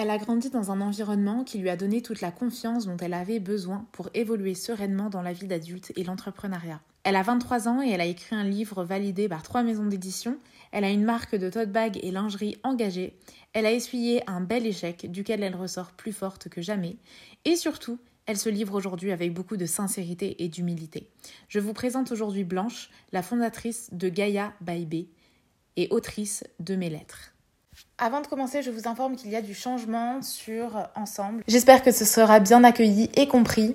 Elle a grandi dans un environnement qui lui a donné toute la confiance dont elle avait besoin pour évoluer sereinement dans la vie d'adulte et l'entrepreneuriat. Elle a 23 ans et elle a écrit un livre validé par trois maisons d'édition. Elle a une marque de tote bag et lingerie engagée. Elle a essuyé un bel échec duquel elle ressort plus forte que jamais. Et surtout, elle se livre aujourd'hui avec beaucoup de sincérité et d'humilité. Je vous présente aujourd'hui Blanche, la fondatrice de Gaia by et autrice de mes lettres. Avant de commencer, je vous informe qu'il y a du changement sur Ensemble. J'espère que ce sera bien accueilli et compris.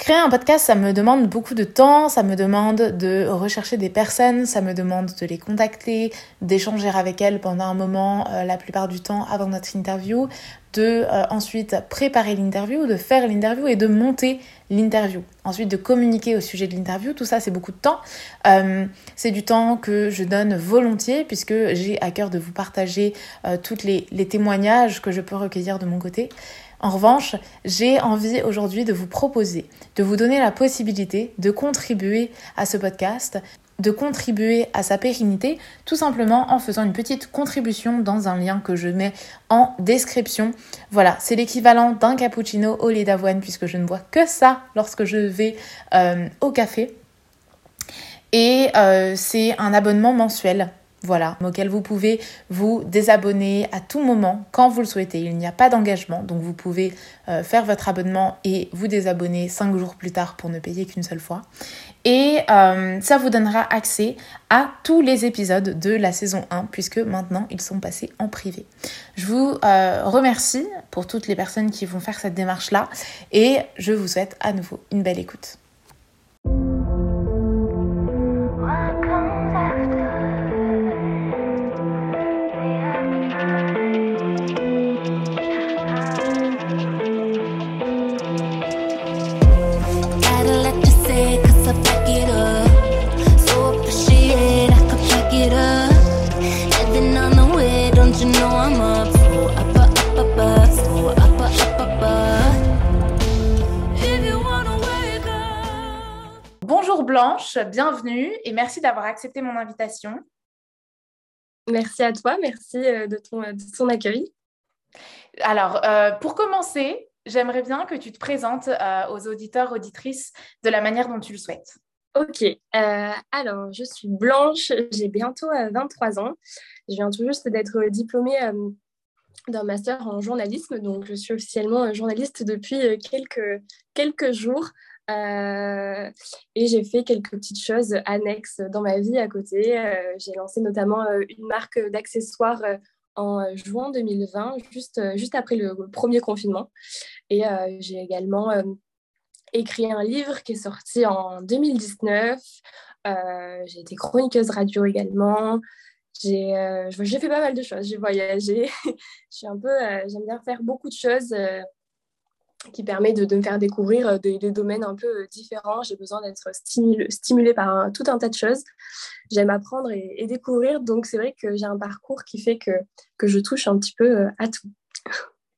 Créer un podcast, ça me demande beaucoup de temps, ça me demande de rechercher des personnes, ça me demande de les contacter, d'échanger avec elles pendant un moment, euh, la plupart du temps avant notre interview, de euh, ensuite préparer l'interview, de faire l'interview et de monter l'interview. Ensuite de communiquer au sujet de l'interview, tout ça c'est beaucoup de temps. Euh, c'est du temps que je donne volontiers puisque j'ai à cœur de vous partager tous les, les témoignages que je peux recueillir de mon côté. En revanche, j'ai envie aujourd'hui de vous proposer, de vous donner la possibilité de contribuer à ce podcast, de contribuer à sa pérennité, tout simplement en faisant une petite contribution dans un lien que je mets en description. Voilà, c'est l'équivalent d'un cappuccino au lait d'avoine puisque je ne bois que ça lorsque je vais euh, au café. Et euh, c'est un abonnement mensuel voilà, auquel vous pouvez vous désabonner à tout moment quand vous le souhaitez. Il n'y a pas d'engagement, donc vous pouvez euh, faire votre abonnement et vous désabonner cinq jours plus tard pour ne payer qu'une seule fois. Et euh, ça vous donnera accès à tous les épisodes de la saison 1, puisque maintenant ils sont passés en privé. Je vous euh, remercie pour toutes les personnes qui vont faire cette démarche-là et je vous souhaite à nouveau une belle écoute. Blanche, bienvenue et merci d'avoir accepté mon invitation. Merci à toi, merci euh, de ton, de accueil. Alors, euh, pour commencer, j'aimerais bien que tu te présentes euh, aux auditeurs, auditrices de la manière dont tu le souhaites. Ok, alors je suis Blanche, j'ai bientôt 23 ans. Je viens tout juste d'être diplômée d'un master en journalisme, donc je suis officiellement journaliste depuis quelques, quelques jours. Euh, et j'ai fait quelques petites choses annexes dans ma vie à côté. Euh, j'ai lancé notamment euh, une marque d'accessoires en juin 2020, juste, juste après le, premier confinement. Et j'ai également écrit un livre qui est sorti en 2019. j'ai été chroniqueuse radio également. J'ai fait pas mal de choses. J'ai voyagé. j'aime bien faire beaucoup de choses qui permet de, me faire découvrir euh, des, domaines un peu euh, différents. J'ai besoin d'être stimulée, par tout un tas de choses. J'aime apprendre et, découvrir, donc c'est vrai que j'ai un parcours qui fait que, que je touche un petit peu euh, à tout.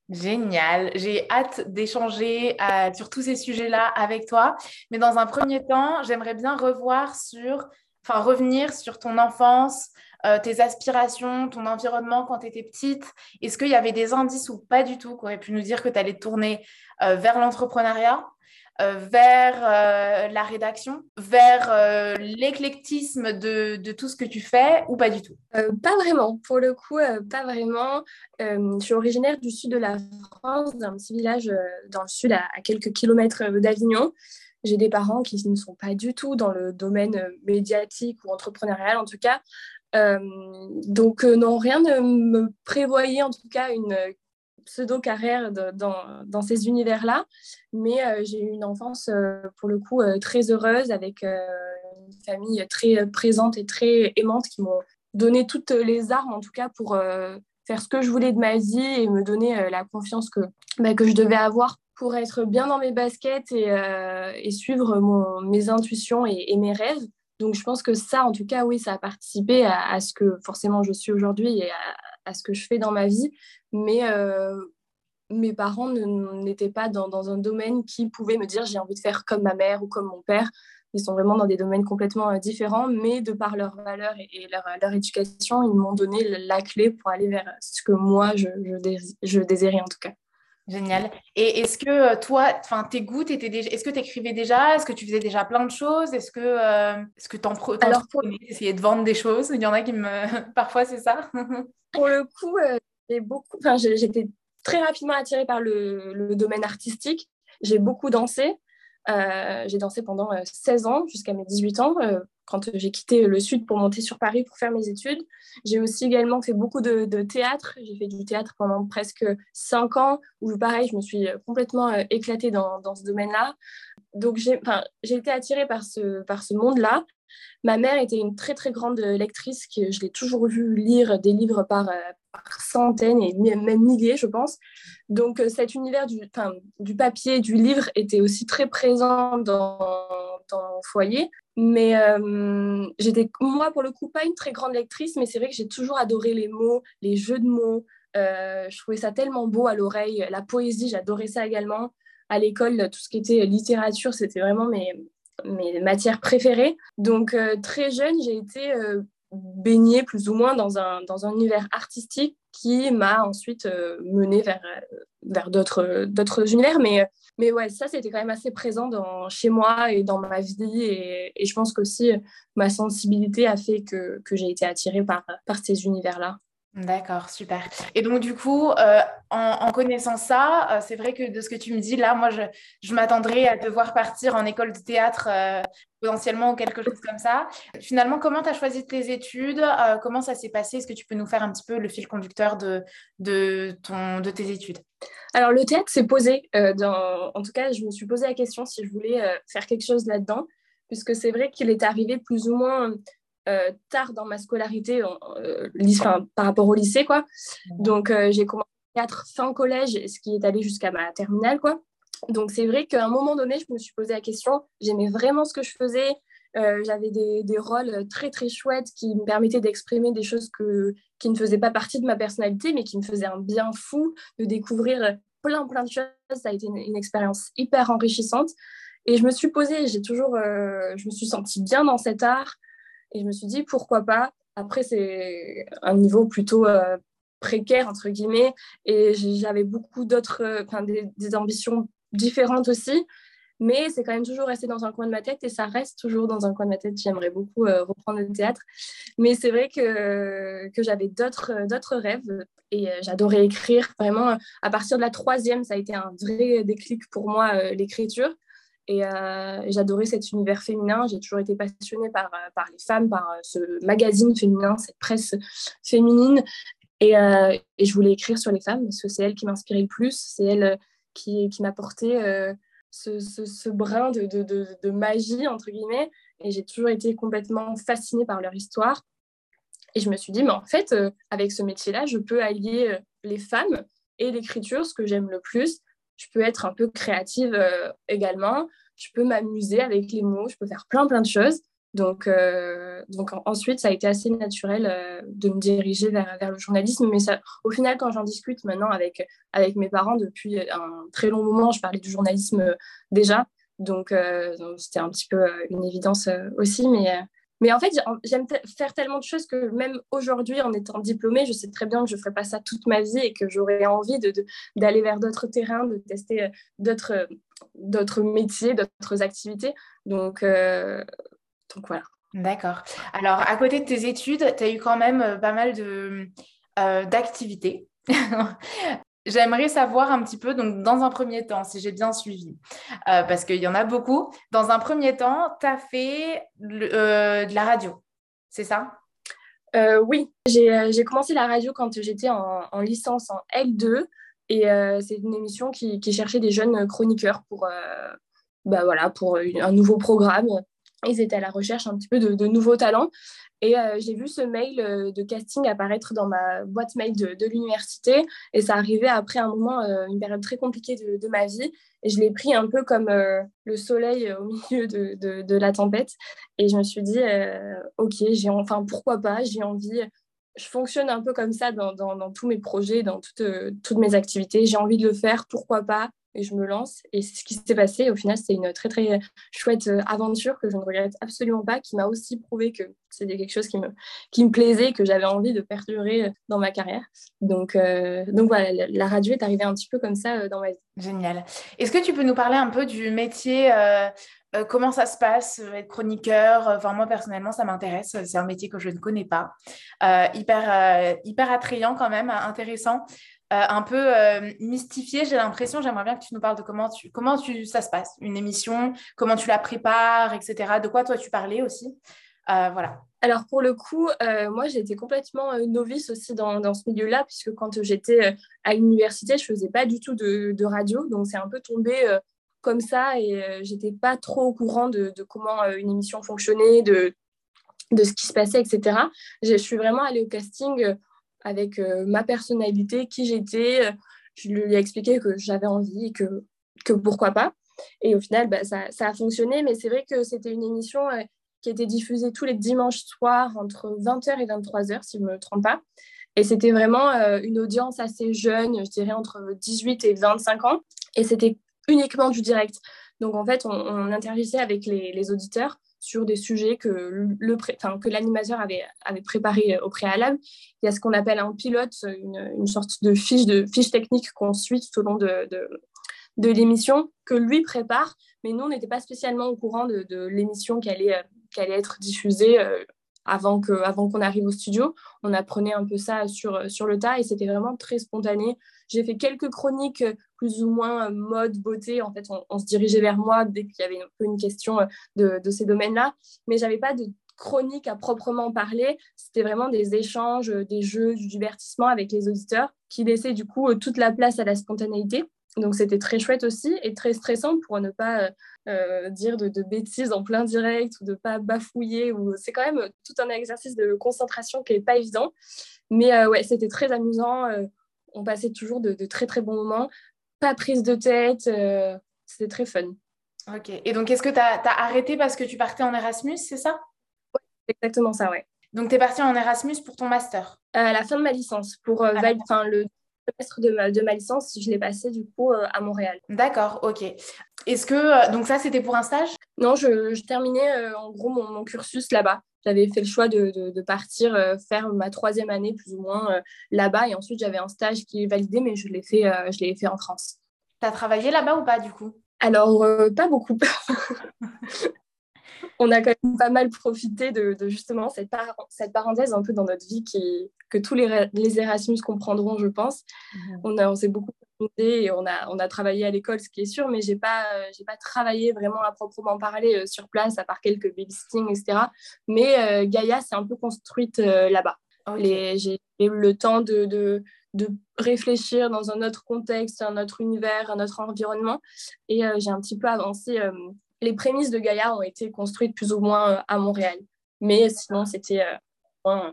Génial, j'ai hâte d'échanger sur tous ces sujets-là avec toi. Mais dans un premier temps, j'aimerais bien revoir sur, enfin revenir sur ton enfance, euh, tes aspirations, ton environnement quand tu étais petite? Est-ce qu'il y avait des indices ou pas du tout qui auraient pu nous dire que tu allais tourner euh, vers l'entrepreneuriat euh, vers la rédaction, vers l'éclectisme de, de, tout ce que tu fais ou pas du tout? Pas vraiment, pour le coup, pas vraiment. je suis originaire du sud de la France, d'un petit village dans le sud à, à quelques kilomètres d'Avignon. J'ai des parents qui ne sont pas du tout dans le domaine médiatique ou entrepreneurial en tout cas. Euh, donc euh, non, rien ne me prévoyait en tout cas une pseudo-carrière dans, dans, ces univers-là, mais euh, j'ai eu une enfance pour le coup très heureuse avec une famille très présente et très aimante qui m'ont donné toutes les armes en tout cas pour faire ce que je voulais de ma vie et me donner la confiance que, bah, que je devais avoir pour être bien dans mes baskets et, suivre mes intuitions et, mes rêves. Donc je pense que ça, en tout cas, oui, ça a participé à, ce que forcément je suis aujourd'hui et à, ce que je fais dans ma vie. Mais euh, mes parents n'étaient pas dans, un domaine qui pouvait me dire j'ai envie de faire comme ma mère ou comme mon père. Ils sont vraiment dans des domaines complètement différents, mais de par leurs valeurs et, leur, leur, éducation, ils m'ont donné la clé pour aller vers ce que moi, je, je désirais en tout cas. Génial. Et est-ce que euh, toi, enfin, tes goûts, étaient déjà... est-ce que tu écrivais déjà? Est-ce que tu faisais déjà plein de choses? Est-ce que euh, est-ce que t'en pro... Alors, pour... essayer de vendre des choses? Il y en a qui me, parfois, c'est ça. pour le coup, euh, j'ai beaucoup. Enfin, j'étais très rapidement attirée par le, le domaine artistique. J'ai beaucoup dansé. Euh, j'ai dansé pendant 16 ans jusqu'à mes 18 ans quand j'ai quitté le sud pour monter sur Paris pour faire mes études. J'ai aussi également fait beaucoup de, théâtre. J'ai fait du théâtre pendant presque cinq ans, où pareil, je me suis complètement euh, éclatée dans, dans ce domaine-là. Donc j'ai été attirée par ce, par ce monde-là. Ma mère était une très très grande lectrice, que je l'ai toujours vue lire des livres par, euh, centaines et même milliers, je pense. Donc euh, cet univers du, du papier, du livre était aussi très présent dans, foyer. Mais euh, j'étais, moi, pour le coup, pas une très grande lectrice, mais c'est vrai que j'ai toujours adoré les mots, les jeux de mots. Euh, je trouvais ça tellement beau à l'oreille. La poésie, j'adorais ça également. À l'école, tout ce qui était littérature, c'était vraiment mes, mes matières préférées. Donc, euh, très jeune, j'ai été baignée plus ou moins dans un, dans un univers artistique qui m'a ensuite menée vers, vers d'autres, d'autres univers. Mais mais ouais, ça, c'était quand même assez présent chez moi et dans ma vie. Et, je pense qu'aussi, ma sensibilité a fait que, j'ai été attirée par, par ces univers-là. D'accord, super. Et donc, du coup, euh, en, connaissant ça, euh, c'est vrai que de ce que tu me dis, là, moi, je, je m'attendrais à devoir partir en école de théâtre euh, potentiellement ou quelque chose comme ça. Finalement, comment tu as choisi tes études Comment ça s'est passé? Est-ce que tu peux nous faire un petit peu le fil conducteur de, de, ton, de tes études? Alors, le théâtre s'est posé. En tout cas, je me suis posé la question si je voulais faire quelque chose là-dedans, puisque c'est vrai qu'il est arrivé plus ou moins euh, tard dans ma scolarité euh, par rapport au lycée. quoi. Donc, euh, j'ai commencé à être fin collège, ce qui est allé jusqu'à ma terminale. quoi. Donc, c'est vrai qu'à un moment donné, je me suis posé la question. J'aimais vraiment ce que je faisais. J'avais des, des, rôles très, très chouettes qui me permettaient d'exprimer des choses que, qui ne faisaient pas partie de ma personnalité, mais qui me faisaient un bien fou de découvrir plein, plein de choses. Ça a été une, une expérience hyper enrichissante. Et je me suis posée, j'ai toujours, je me suis sentie bien dans cet art. Et je me suis dit, pourquoi pas? Après, c'est un niveau plutôt euh, précaire, entre guillemets, et j'avais beaucoup d'autres, euh, des, ambitions différentes aussi. Mais c'est quand même toujours resté dans un coin de ma tête et ça reste toujours dans un coin de ma tête. J'aimerais beaucoup euh, reprendre le théâtre. Mais c'est vrai que, que j'avais d'autres rêves et j'adorais écrire. Vraiment, à partir de la troisième, ça a été un vrai déclic pour moi, l'écriture. Et euh, j'adorais cet univers féminin. J'ai toujours été passionnée par, euh, par les femmes, par euh, ce magazine féminin, cette presse féminine. Et, je voulais écrire sur les femmes parce que c'est elles qui m'inspiraient le plus. C'est elles qui, qui m'apportaient ce, ce, brin de, de, de, de, magie, entre guillemets. Et j'ai toujours été complètement fascinée par leur histoire. Et je me suis dit, mais en fait, avec ce métier-là, je peux allier les femmes et l'écriture, ce que j'aime le plus, je peux être un peu créative euh, également. Je peux m'amuser avec les mots. Je peux faire plein, plein de choses. Donc, euh, donc ensuite, ça a été assez naturel euh, de me diriger vers, vers le journalisme. Mais ça, au final, quand j'en discute maintenant avec, avec mes parents depuis un très long moment, je parlais du journalisme déjà. Donc, c'était un petit peu une évidence aussi. Mais, mais en fait, j'aime faire tellement de choses que même aujourd'hui, en étant diplômée, je sais très bien que je ne ferai pas ça toute ma vie et que j'aurais envie d'aller vers d'autres terrains, de tester euh, d'autres métiers, d'autres activités. Donc, euh, donc voilà. D'accord. Alors, à côté de tes études, tu as eu quand même euh, pas mal d'activités. J'aimerais savoir un petit peu, donc dans un premier temps, si j'ai bien suivi, euh, parce qu'il y en a beaucoup, dans un premier temps, tu as fait euh, de la radio, c'est ça? Euh, Oui, j'ai commencé la radio quand j'étais en, licence en L2, et c'est une émission qui, cherchait des jeunes chroniqueurs pour, bah voilà, pour un nouveau programme. Ils étaient à la recherche un petit peu de, nouveaux talents. Et euh, j'ai vu ce mail euh, de casting apparaître dans ma boîte mail de, l'université. Et ça arrivait après un moment, euh, une période très compliquée de, ma vie. Et je l'ai pris un peu comme le soleil au milieu de, la tempête. Et je me suis dit, OK, j'ai enfin, pourquoi pas, j'ai envie. Je fonctionne un peu comme ça dans, tous mes projets, dans toutes mes activités. J'ai envie de le faire, pourquoi pas? Et je me lance. Et c'est ce qui s'est passé. Au final, c'est une très, très chouette euh, aventure que je ne regrette absolument pas, qui m'a aussi prouvé que c'était quelque chose qui me, qui me plaisait, que j'avais envie de perdurer euh, dans ma carrière. Donc, euh, donc voilà, la radio est arrivée un petit peu comme ça dans ma vie. Génial. Est-ce que tu peux nous parler un peu du métier comment ça se passe, être chroniqueur? Enfin, moi, personnellement, ça m'intéresse. C'est un métier que je ne connais pas. hyper, hyper attrayant quand même, intéressant. Euh, un peu euh, mystifié, j'ai l'impression. J'aimerais bien que tu nous parles de comment, tu, comment tu, ça se passe, une émission, comment tu la prépares, etc. De quoi toi tu parlais aussi? Euh, voilà. Alors pour le coup, moi j'étais complètement novice aussi dans, ce milieu-là, puisque quand j'étais à l'université, je faisais pas du tout de, radio, donc c'est un peu tombé comme ça et j'étais pas trop au courant de, comment une émission fonctionnait, de ce qui se passait, etc. Je suis vraiment allée au casting avec euh, ma personnalité, qui j'étais. Euh, je lui ai expliqué que j'avais envie et que, que pourquoi pas. Et au final, bah, ça, ça, a fonctionné, mais c'est vrai que c'était une émission euh, qui était diffusée tous les dimanches soirs entre 20h et 23h, si je ne me trompe pas. Et c'était vraiment une audience assez jeune, je dirais entre 18 et 25 ans. Et c'était uniquement du direct. Donc en fait, on, interagissait avec les, auditeurs sur des sujets que, l'animateur avait, avait préparé au préalable. Il y a ce qu'on appelle un pilote, une, une, sorte de fiche, de fiche technique qu'on suit tout au long de, de, l'émission, que lui prépare, mais nous, on n'était pas spécialement au courant de, l'émission qui allait, qui allait être diffusée euh, avant qu'on qu'on arrive au studio. On apprenait un peu ça sur, sur le tas et c'était vraiment très spontané. J'ai fait quelques chroniques plus ou moins mode, beauté. En fait, on, se dirigeait vers moi dès qu'il y avait une question de, de ces domaines-là. Mais j'avais pas de chronique à proprement parler. C'était vraiment des échanges, des jeux, du divertissement avec les auditeurs qui laissaient du coup toute la place à la spontanéité. Donc c'était très chouette aussi et très stressant pour ne pas euh, dire de, bêtises en plein direct ou de pas bafouiller. Ou... C'est quand même tout un exercice de concentration qui n'est pas évident. Mais euh, ouais, c'était très amusant. Euh, on passait toujours de, très très bons moments. Pas prise de tête. c'était très fun. Ok. Et donc est-ce que tu as, arrêté parce que tu partais en Erasmus, c'est ça? Oui, exactement ça, ouais. Donc tu es partie en Erasmus pour ton master? À la fin de ma licence, pour ah, le semestre de ma, de ma licence, je l'ai passé du coup euh, à Montréal. D'accord, ok. Est-ce que, euh, donc ça, c'était pour un stage? Non, je, terminais euh, en gros mon, cursus là-bas. J'avais fait le choix de, partir faire ma troisième année plus ou moins là-bas et ensuite j'avais un stage qui est validé, mais je l'ai fait, je l'ai fait en France. Tu as travaillé là-bas ou pas du coup? Alors, pas beaucoup. on a quand même pas mal profité de, justement cette, cette, parenthèse un peu dans notre vie qui, que tous les, les Erasmus comprendront, je pense. Mhm. On, on s'est beaucoup et on a, on a travaillé à l'école, ce qui est sûr, mais je n'ai pas, j'ai pas travaillé vraiment à proprement parler euh, sur place, à part quelques babysitting, etc. Mais euh, Gaïa s'est un peu construite euh, là-bas. J'ai eu le temps de, de, de, réfléchir dans un autre contexte, un autre univers, un autre environnement. Et j'ai un petit peu avancé les prémices de Gaïa ont été construites plus ou moins euh, à Montréal. Mais sinon, c'était euh,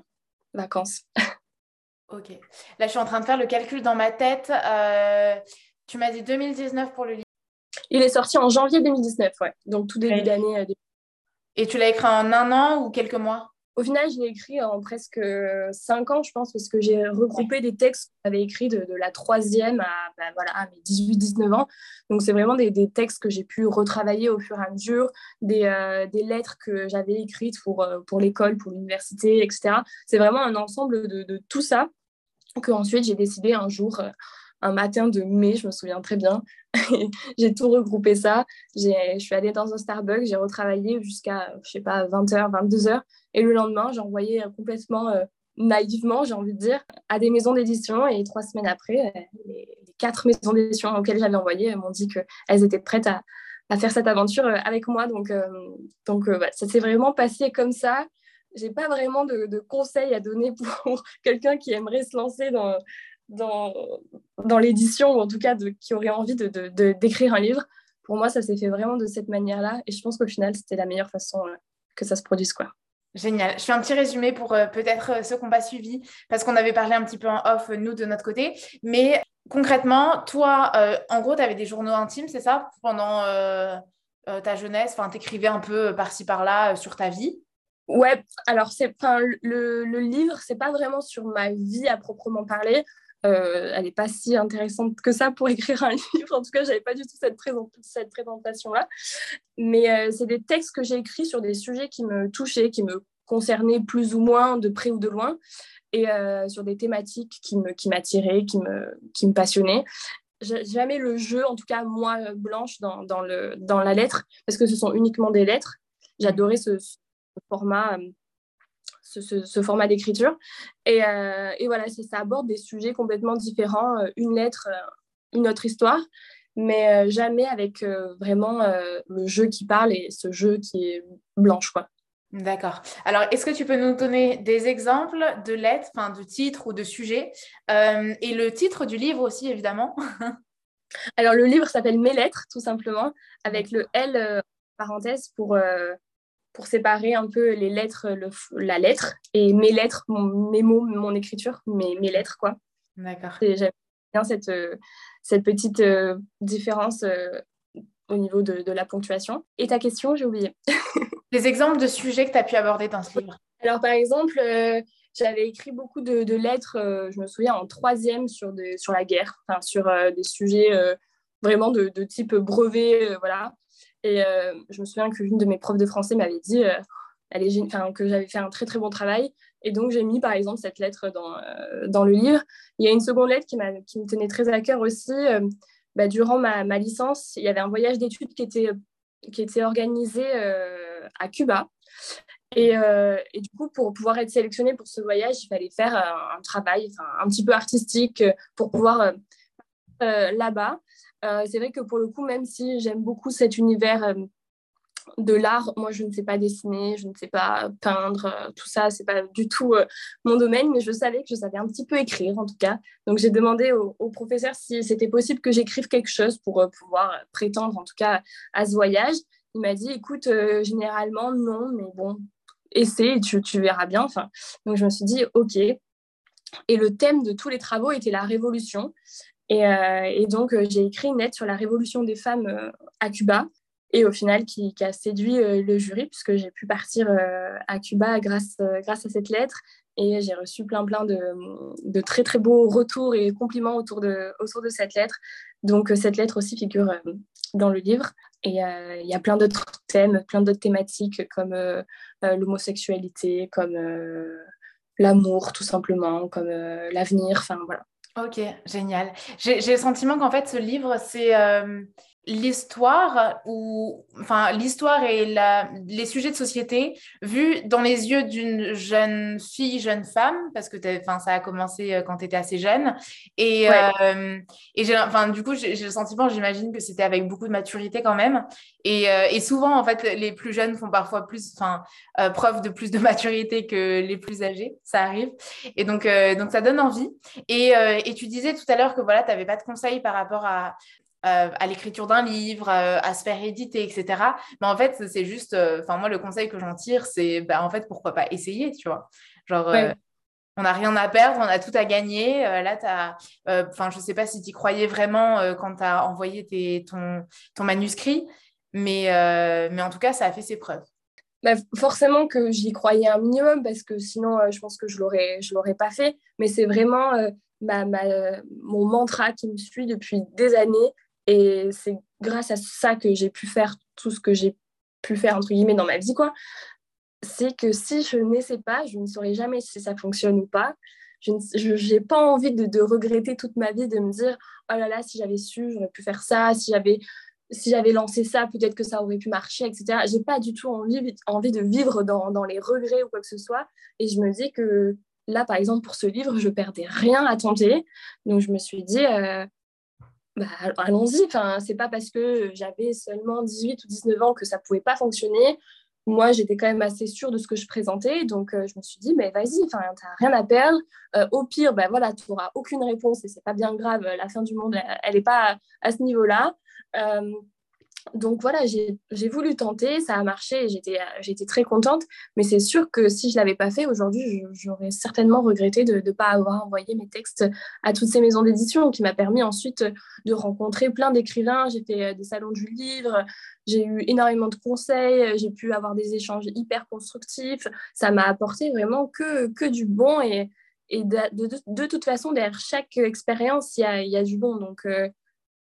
vacances. ok. Là, je suis en train de faire le calcul dans ma tête. Euh, tu m'as dit 2019 pour le livre. Il est sorti en janvier 2019, ouais. Donc tout début d'année. Et tu l'as écrit en un an ou quelques mois? Au final, je l'ai écrit en presque cinq ans, je pense, parce que j'ai regroupé des textes que j'avais écrits de, la troisième à, bah, voilà, à mes 18-19 ans. Donc, c'est vraiment des, textes que j'ai pu retravailler au fur et à mesure, des, euh, lettres que j'avais écrites pour, euh, l'école, pour l'université, etc. C'est vraiment un ensemble de, de tout ça que ensuite j'ai décidé un jour euh, un matin de mai, je me souviens très bien. j'ai tout regroupé ça. Je suis allée dans un Starbucks, j'ai retravaillé jusqu'à, je sais pas, 20h, 22h. Et le lendemain, j'ai envoyé euh, complètement euh, naïvement, j'ai envie de dire, à des maisons d'édition. Et trois semaines après, euh, les, quatre maisons d'édition auxquelles j'avais envoyé m'ont dit qu'elles étaient prêtes à, faire cette aventure avec moi. Donc, donc ça s'est vraiment passé comme ça. J'ai pas vraiment de, de, conseils à donner pour quelqu'un qui aimerait se lancer dans, dans, dans l'édition, ou en tout cas de, qui aurait envie de, d'écrire un livre. Pour moi, ça s'est fait vraiment de cette manière-là. Et je pense qu'au final, c'était la meilleure façon euh, que ça se produise. Quoi. Génial. Je fais un petit résumé pour euh, peut-être euh, ceux qui n'ont pas suivi, parce qu'on avait parlé un petit peu en off, nous, de notre côté. Mais concrètement, toi, en gros, tu avais des journaux intimes, c'est ça, pendant ta jeunesse? Enfin, tu écrivais un peu par-ci, par-là sur ta vie? Ouais, alors c'est, le, le livre, c'est pas vraiment sur ma vie à proprement parler. Euh, elle n'est pas si intéressante que ça pour écrire un livre. En tout cas, je n'avais pas du tout cette, présentation-là. Mais euh, c'est des textes que j'ai écrits sur des sujets qui me touchaient, qui me concernaient plus ou moins de près ou de loin, et euh, sur des thématiques qui m'attiraient, qui, me, qui me passionnaient. Jamais le jeu, en tout cas moi, Blanche, dans la lettre, parce que ce sont uniquement des lettres. J'adorais ce, format ce, format d'écriture. Et, euh, et, voilà, ça aborde des sujets complètement différents, euh, une lettre, euh, une autre histoire, mais jamais avec vraiment le jeu qui parle et ce jeu qui est blanche. Quoi. D'accord. Alors, est-ce que tu peux nous donner des exemples de lettres, enfin, de titres ou de sujets Et le titre du livre aussi, évidemment? Alors, le livre s'appelle Mes lettres, tout simplement, avec le L parenthèse pour pour séparer un peu les lettres, la lettre et mes lettres, mes mots, mon écriture, mes, mes lettres, quoi. D'accord. J'aime bien cette, euh, cette petite euh, différence euh, au niveau de, de, la ponctuation. Et ta question, j'ai oublié. les exemples de sujets que tu as pu aborder dans ce livre Alors, par exemple, j'avais écrit beaucoup de, de lettres, je me souviens, en troisième sur, de, sur la guerre, sur des sujets vraiment de, de, type brevet, voilà. Et euh, je me souviens qu'une de mes profs de français m'avait dit euh, que j'avais fait un très très bon travail. Et donc j'ai mis par exemple cette lettre dans, euh, le livre. Il y a une seconde lettre qui, me tenait très à cœur aussi. Bah, durant ma, licence, il y avait un voyage d'études qui était, qui était organisé à Cuba. Et, et, du coup, pour pouvoir être sélectionnée pour ce voyage, il fallait faire un, travail un petit peu artistique pour pouvoir là-bas. Euh, c'est vrai que pour le coup, même si j'aime beaucoup cet univers euh, de l'art, moi je ne sais pas dessiner, je ne sais pas peindre, euh, tout ça, c'est pas du tout mon domaine, mais je savais que je savais un petit peu écrire en tout cas. Donc j'ai demandé au, professeur si c'était possible que j'écrive quelque chose pour pouvoir prétendre en tout cas à ce voyage. Il m'a dit écoute, généralement non, mais bon, essaie, tu, tu verras bien. Enfin, donc je me suis dit ok. Et le thème de tous les travaux était la révolution. Euh, et, donc, euh, j'ai écrit une lettre sur la révolution des femmes euh, à Cuba, et au final, qui, a séduit le jury, puisque j'ai pu partir à Cuba grâce, grâce à cette lettre. Et j'ai reçu plein, plein de, de, très, très beaux retours et compliments autour de, autour de cette lettre. Donc, cette lettre aussi figure dans le livre. Et il y a plein d'autres thèmes, plein d'autres thématiques comme l'homosexualité, comme l'amour, tout simplement, comme l'avenir. Enfin, voilà. Ok, génial. J'ai le sentiment qu'en fait, ce livre, c'est euh, l'histoire ou enfin l'histoire et la, les sujets de société vus dans les yeux d'une jeune fille, jeune femme, parce que enfin ça a commencé euh, quand tu étais assez jeune. Et, euh, et j'ai, enfin, du coup, j'ai le sentiment, j'imagine que c'était avec beaucoup de maturité quand même. Et, euh, et, souvent, en fait, les plus jeunes font parfois plus, enfin, preuve de plus de maturité que les plus âgés. Ça arrive. Et donc, donc ça donne envie. Et, et tu disais tout à l'heure que voilà, tu n'avais pas de conseils par rapport à, euh, à l'écriture d'un livre, euh, à se faire éditer, etc. Mais en fait, c'est juste, euh, enfin moi, le conseil que j'en tire, c'est, bah, en fait, pourquoi pas essayer, tu vois. Genre, on n'a rien à perdre, on a tout à gagner. là, tu enfin, je sais pas si tu y croyais vraiment quand tu as envoyé tes, ton, ton manuscrit, mais, mais en tout cas, ça a fait ses preuves. Bah, forcément que j'y croyais un minimum parce que sinon je pense que je l'aurais je l'aurais pas fait mais c'est vraiment ma, mon mantra qui me suit depuis des années et c'est grâce à ça que j'ai pu faire tout ce que j'ai pu faire, entre guillemets, dans ma vie, quoi. C'est que si je n'essaie pas, je ne saurais jamais si ça fonctionne ou pas. Je n'ai pas envie de, regretter toute ma vie, de me dire, oh là là, si j'avais su, j'aurais pu faire ça, si j'avais si j'avais lancé ça, peut-être que ça aurait pu marcher, etc. J'ai pas du tout envie, envie de vivre dans, dans, les regrets ou quoi que ce soit. Et je me dis que là, par exemple, pour ce livre, je perdais rien à tenter. Donc, je me suis dit, euh, bah, allons-y. Enfin, c'est pas parce que j'avais seulement 18 ou 19 ans que ça pouvait pas fonctionner. Moi, j'étais quand même assez sûre de ce que je présentais, donc euh, je me suis dit, mais vas-y, enfin, t'as rien à perdre. Euh, au pire, ben voilà, tu n'auras aucune réponse et c'est pas bien grave. La fin du monde, elle n'est pas à, ce niveau-là. Euh, donc voilà, j'ai voulu tenter, ça a marché j'étais très contente. Mais c'est sûr que si je ne l'avais pas fait aujourd'hui, j'aurais certainement regretté de ne pas avoir envoyé mes textes à toutes ces maisons d'édition qui m'a permis ensuite de rencontrer plein d'écrivains. J'ai fait euh, des salons du livre, j'ai eu énormément de conseils, j'ai pu avoir des échanges hyper constructifs. Ça m'a apporté vraiment que, du bon et, de, toute façon, derrière chaque expérience, il y a, y a, du bon. Donc,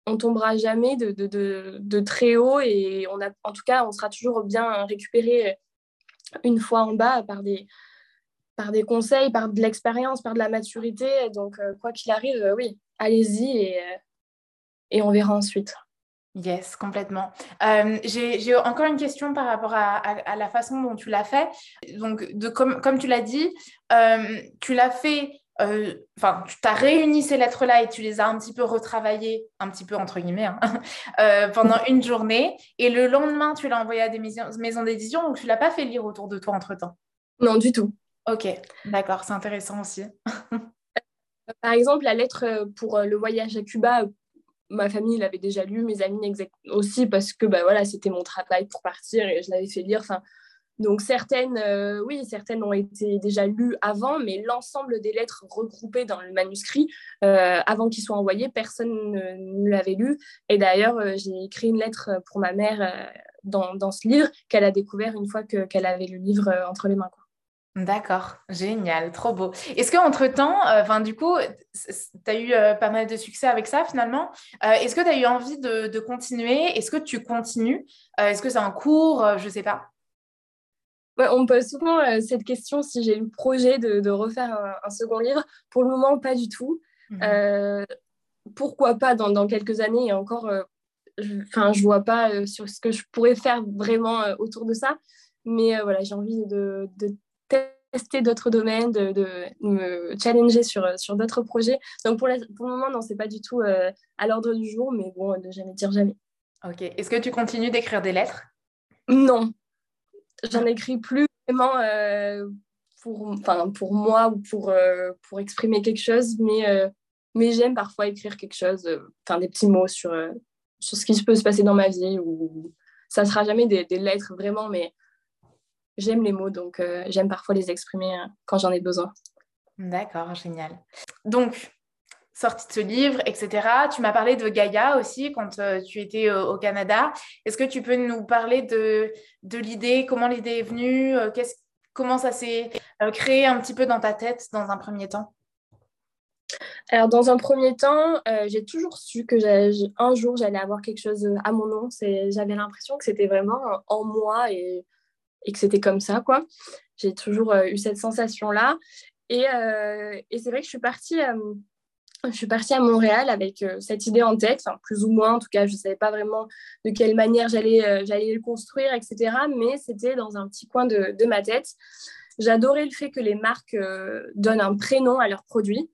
on tombera jamais de, de, très haut et on a, en tout cas, on sera toujours bien récupéré une fois en bas par des, par des conseils, par de l'expérience, par de la maturité. Donc, euh, quoi qu'il arrive, euh, oui, allez-y et, euh, et on verra ensuite. Yes, complètement. J'ai encore une question par rapport à, la façon dont tu l'as fait. Donc, de, comme, comme tu l'as dit, tu l'as fait euh, enfin, tu as réuni ces lettres-là et tu les as un petit peu retravaillées, un petit peu entre guillemets, hein, euh, pendant une journée. Et le lendemain, tu l'as envoyé à des maisons, d'édition ou tu l'as pas fait lire autour de toi entre-temps? Non, du tout. Ok, d'accord, c'est intéressant aussi. Par exemple, la lettre pour le voyage à Cuba, ma famille l'avait déjà lu, mes amis aussi, parce que bah, voilà, c'était mon travail pour partir et je l'avais fait lire. Enfin, donc certaines, euh, oui, certaines ont été déjà lues avant, mais l'ensemble des lettres regroupées dans le manuscrit, euh, avant qu'il soit envoyé, personne ne, l'avait lu. Et d'ailleurs, euh, j'ai écrit une lettre pour ma mère dans, ce livre qu'elle a découvert une fois qu'elle avait le livre entre les mains. D'accord, génial, trop beau. Est-ce qu'entre-temps, enfin du coup, tu as eu pas mal de succès avec ça finalement. Est-ce que tu as eu envie de, de continuer? Est-ce que tu continues? Est-ce que c'est un cours? Je ne sais pas on me pose souvent euh, cette question si j'ai le projet de, refaire un, second livre. Pour le moment, pas du tout. Mhm. Euh, pourquoi pas dans, quelques années et encore, euh, enfin, je, vois pas sur ce que je pourrais faire vraiment autour de ça. Mais voilà, j'ai envie de, tester d'autres domaines, de, me challenger sur, sur d'autres projets. Donc pour, pour le moment, non, c'est pas du tout à l'ordre du jour, mais bon, ne jamais dire jamais. Ok. Est-ce que tu continues d'écrire des lettres? Non, j'en écris plus vraiment euh, pour, pour moi ou pour, euh, pour exprimer quelque chose, mais, euh, mais j'aime parfois écrire quelque chose, enfin des petits mots sur, sur ce qui peut se passer dans ma vie. Ou... Ça ne sera jamais des, des, lettres vraiment, mais j'aime les mots, donc j'aime parfois les exprimer quand j'en ai besoin. D'accord, génial. Donc, sortie de ce livre, etc. Tu m'as parlé de Gaïa aussi quand euh, tu étais euh, au Canada. Est-ce que tu peux nous parler de, de l'idée, comment l'idée est venue, euh, comment ça s'est créé un petit peu dans ta tête dans un premier temps? Alors, dans un premier temps, j'ai toujours su que un jour, j'allais avoir quelque chose à mon nom. J'avais l'impression que c'était vraiment en moi et, et que c'était comme ça, quoi. J'ai toujours eu cette sensation-là. Et, et c'est vrai que je suis partie je suis partie à Montréal avec euh, cette idée en tête, plus ou moins, en tout cas, je ne savais pas vraiment de quelle manière j'allais euh, le construire, etc. Mais c'était dans un petit coin de, de ma tête. J'adorais le fait que les marques euh, donnent un prénom à leurs produits,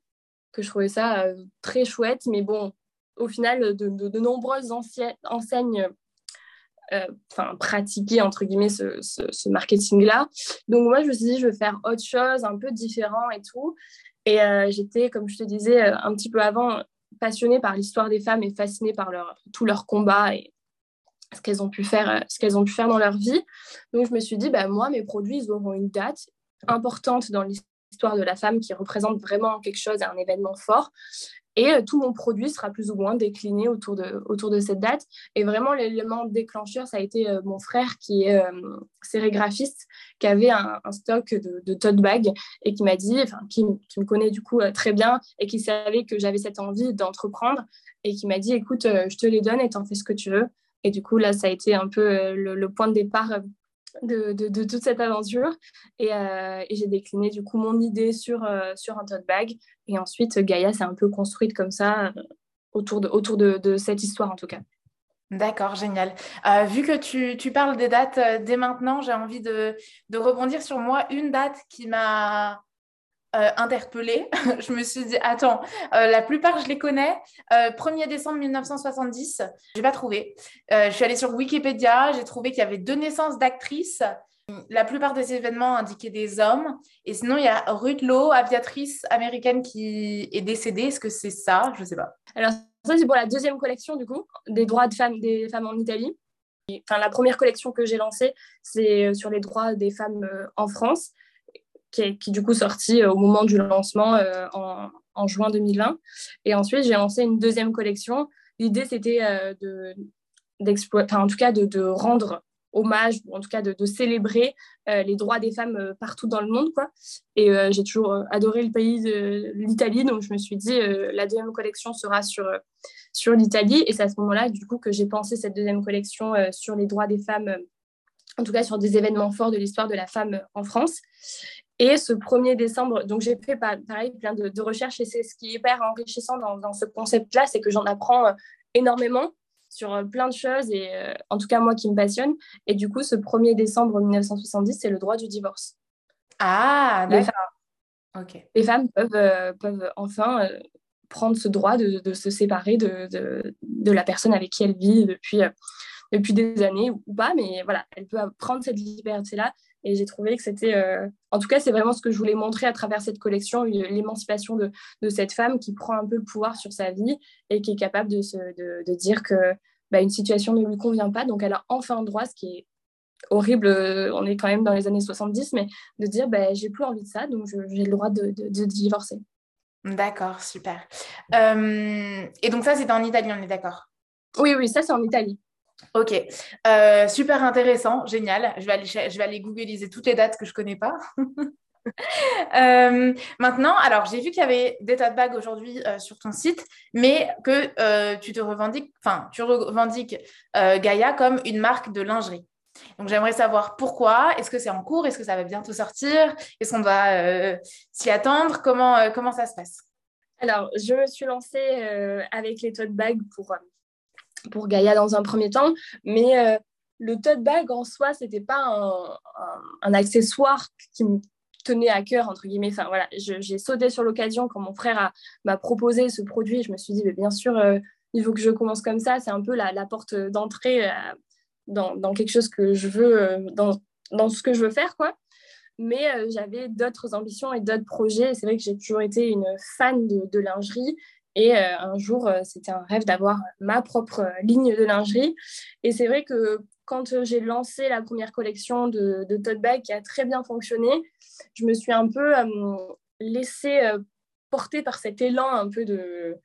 que je trouvais ça très chouette. Mais bon, au final, de, de, nombreuses enseignes enfin, pratiquer entre guillemets ce, ce, ce marketing-là. Donc moi, je me suis dit, je vais faire autre chose, un peu différent et tout. Et euh, j'étais, comme je te disais euh, un petit peu avant, passionnée par l'histoire des femmes et fascinée par leur, tous leurs combats et ce qu'elles ont pu faire, euh, ce qu'elles ont pu faire dans leur vie. Donc je me suis dit, bah, moi, mes produits, ils auront une date importante dans l'histoire de la femme qui représente vraiment quelque chose, un événement fort. Et euh, tout mon produit sera plus ou moins décliné autour de, autour de cette date. Et vraiment, l'élément déclencheur, ça a été euh, mon frère qui est euh, sérigraphiste, qui avait un, stock de, tote bags et qui m'a dit, enfin, qui, me connaît du coup très bien et qui savait que j'avais cette envie d'entreprendre et qui m'a dit, écoute, je te les donne et t'en fais ce que tu veux. Et du coup, là, ça a été un peu le point de départ de, toute cette aventure. Euh, et, j'ai décliné du coup mon idée sur, euh, sur un tote bag. Et ensuite, Gaïa s'est un peu construite comme ça euh, autour, de, autour de, cette histoire en tout cas. D'accord, génial. vu que tu, tu, parles des dates dès maintenant, j'ai envie de, de, rebondir sur moi une date qui m'a euh, interpellée. je me suis dit, attends, euh, la plupart, je les connais. 1er euh, décembre 1970, je n'ai pas trouvé. je suis allée sur Wikipédia, j'ai trouvé qu'il y avait deux naissances d'actrices. La plupart des événements indiquaient des hommes. Et sinon, il y a Ruth aviatrice américaine qui est décédée. Est-ce que c'est ça? Je ne sais pas. Alors, ça, c'est pour la deuxième collection, du coup, des droits femmes, des femmes en Italie. Enfin, la première collection que j'ai lancée, c'est sur les droits des femmes en France qui est qui, du coup sorti euh, au moment du lancement euh, en, en, juin 2020. Et ensuite, j'ai lancé une deuxième collection. L'idée, c'était euh, de, en tout cas, de, de, rendre hommage, ou en tout cas de, célébrer les droits des femmes partout dans le monde. Quoi. Et j'ai toujours adoré le pays de l'Italie, donc je me suis dit, la deuxième collection sera sur, sur l'Italie. Et c'est à ce moment-là, du coup, que j'ai pensé cette deuxième collection sur les droits des femmes en tout cas sur des événements forts de l'histoire de la femme en France. Et ce 1er décembre, donc j'ai fait pareil plein de, recherches et c'est ce qui est hyper enrichissant dans, ce concept-là, c'est que j'en apprends euh, énormément sur euh, plein de choses et euh, en tout cas moi qui me passionne. Et du coup, ce 1er décembre 1970, c'est le droit du divorce. Ah, d'accord. Les femmes peuvent, peuvent enfin prendre ce droit de, se séparer de, de, la personne avec qui elles vivent depuis, depuis des années ou pas, mais voilà, elle peut prendre cette liberté-là et j'ai trouvé que c'était, euh, en tout cas, c'est vraiment ce que je voulais montrer à travers cette collection, l'émancipation de, de, cette femme qui prend un peu le pouvoir sur sa vie et qui est capable de, se, de, de dire que bah, une situation ne lui convient pas. Donc, elle a enfin le droit, ce qui est horrible, euh, on est quand même dans les années 70, mais de dire, bah, j'ai plus envie de ça, donc j'ai le droit de, de divorcer. D'accord, super. Euh, et donc ça, c'était en Italie, on est d'accord? Oui, oui, ça, c'est en Italie. Ok, euh, super intéressant, génial. Je vais, aller, je vais aller googliser toutes les dates que je ne connais pas. Euh, maintenant, alors j'ai vu qu'il y avait des tas de bagues aujourd'hui euh, sur ton site, mais que tu te revendiques, enfin, tu revendiques Gaïa comme une marque de lingerie. Donc j'aimerais savoir pourquoi, est-ce que c'est en cours, est-ce que ça va bientôt sortir, est-ce qu'on doit s'y attendre, comment, comment ça se passe? Alors, je me suis lancée avec les tote bags pour pour Gaïa dans un premier temps. Mais euh, le tote bag en soi, c'était pas un, accessoire qui me tenait à cœur, entre guillemets. Enfin, voilà, j'ai sauté sur l'occasion quand mon frère m'a proposé ce produit. Je me suis dit, mais bien sûr, euh, il faut que je commence comme ça. C'est un peu la, porte d'entrée euh, dans, quelque chose que je veux, dans, ce que je veux faire, quoi. Mais j'avais d'autres ambitions et d'autres projets. C'est vrai que j'ai toujours été une fan de lingerie et euh, un jour, euh, c'était un rêve d'avoir ma propre euh, ligne de lingerie. Et c'est vrai que quand j'ai lancé la première collection de, de tote bag qui a très bien fonctionné, je me suis un peu laissée porter par cet élan un peu de...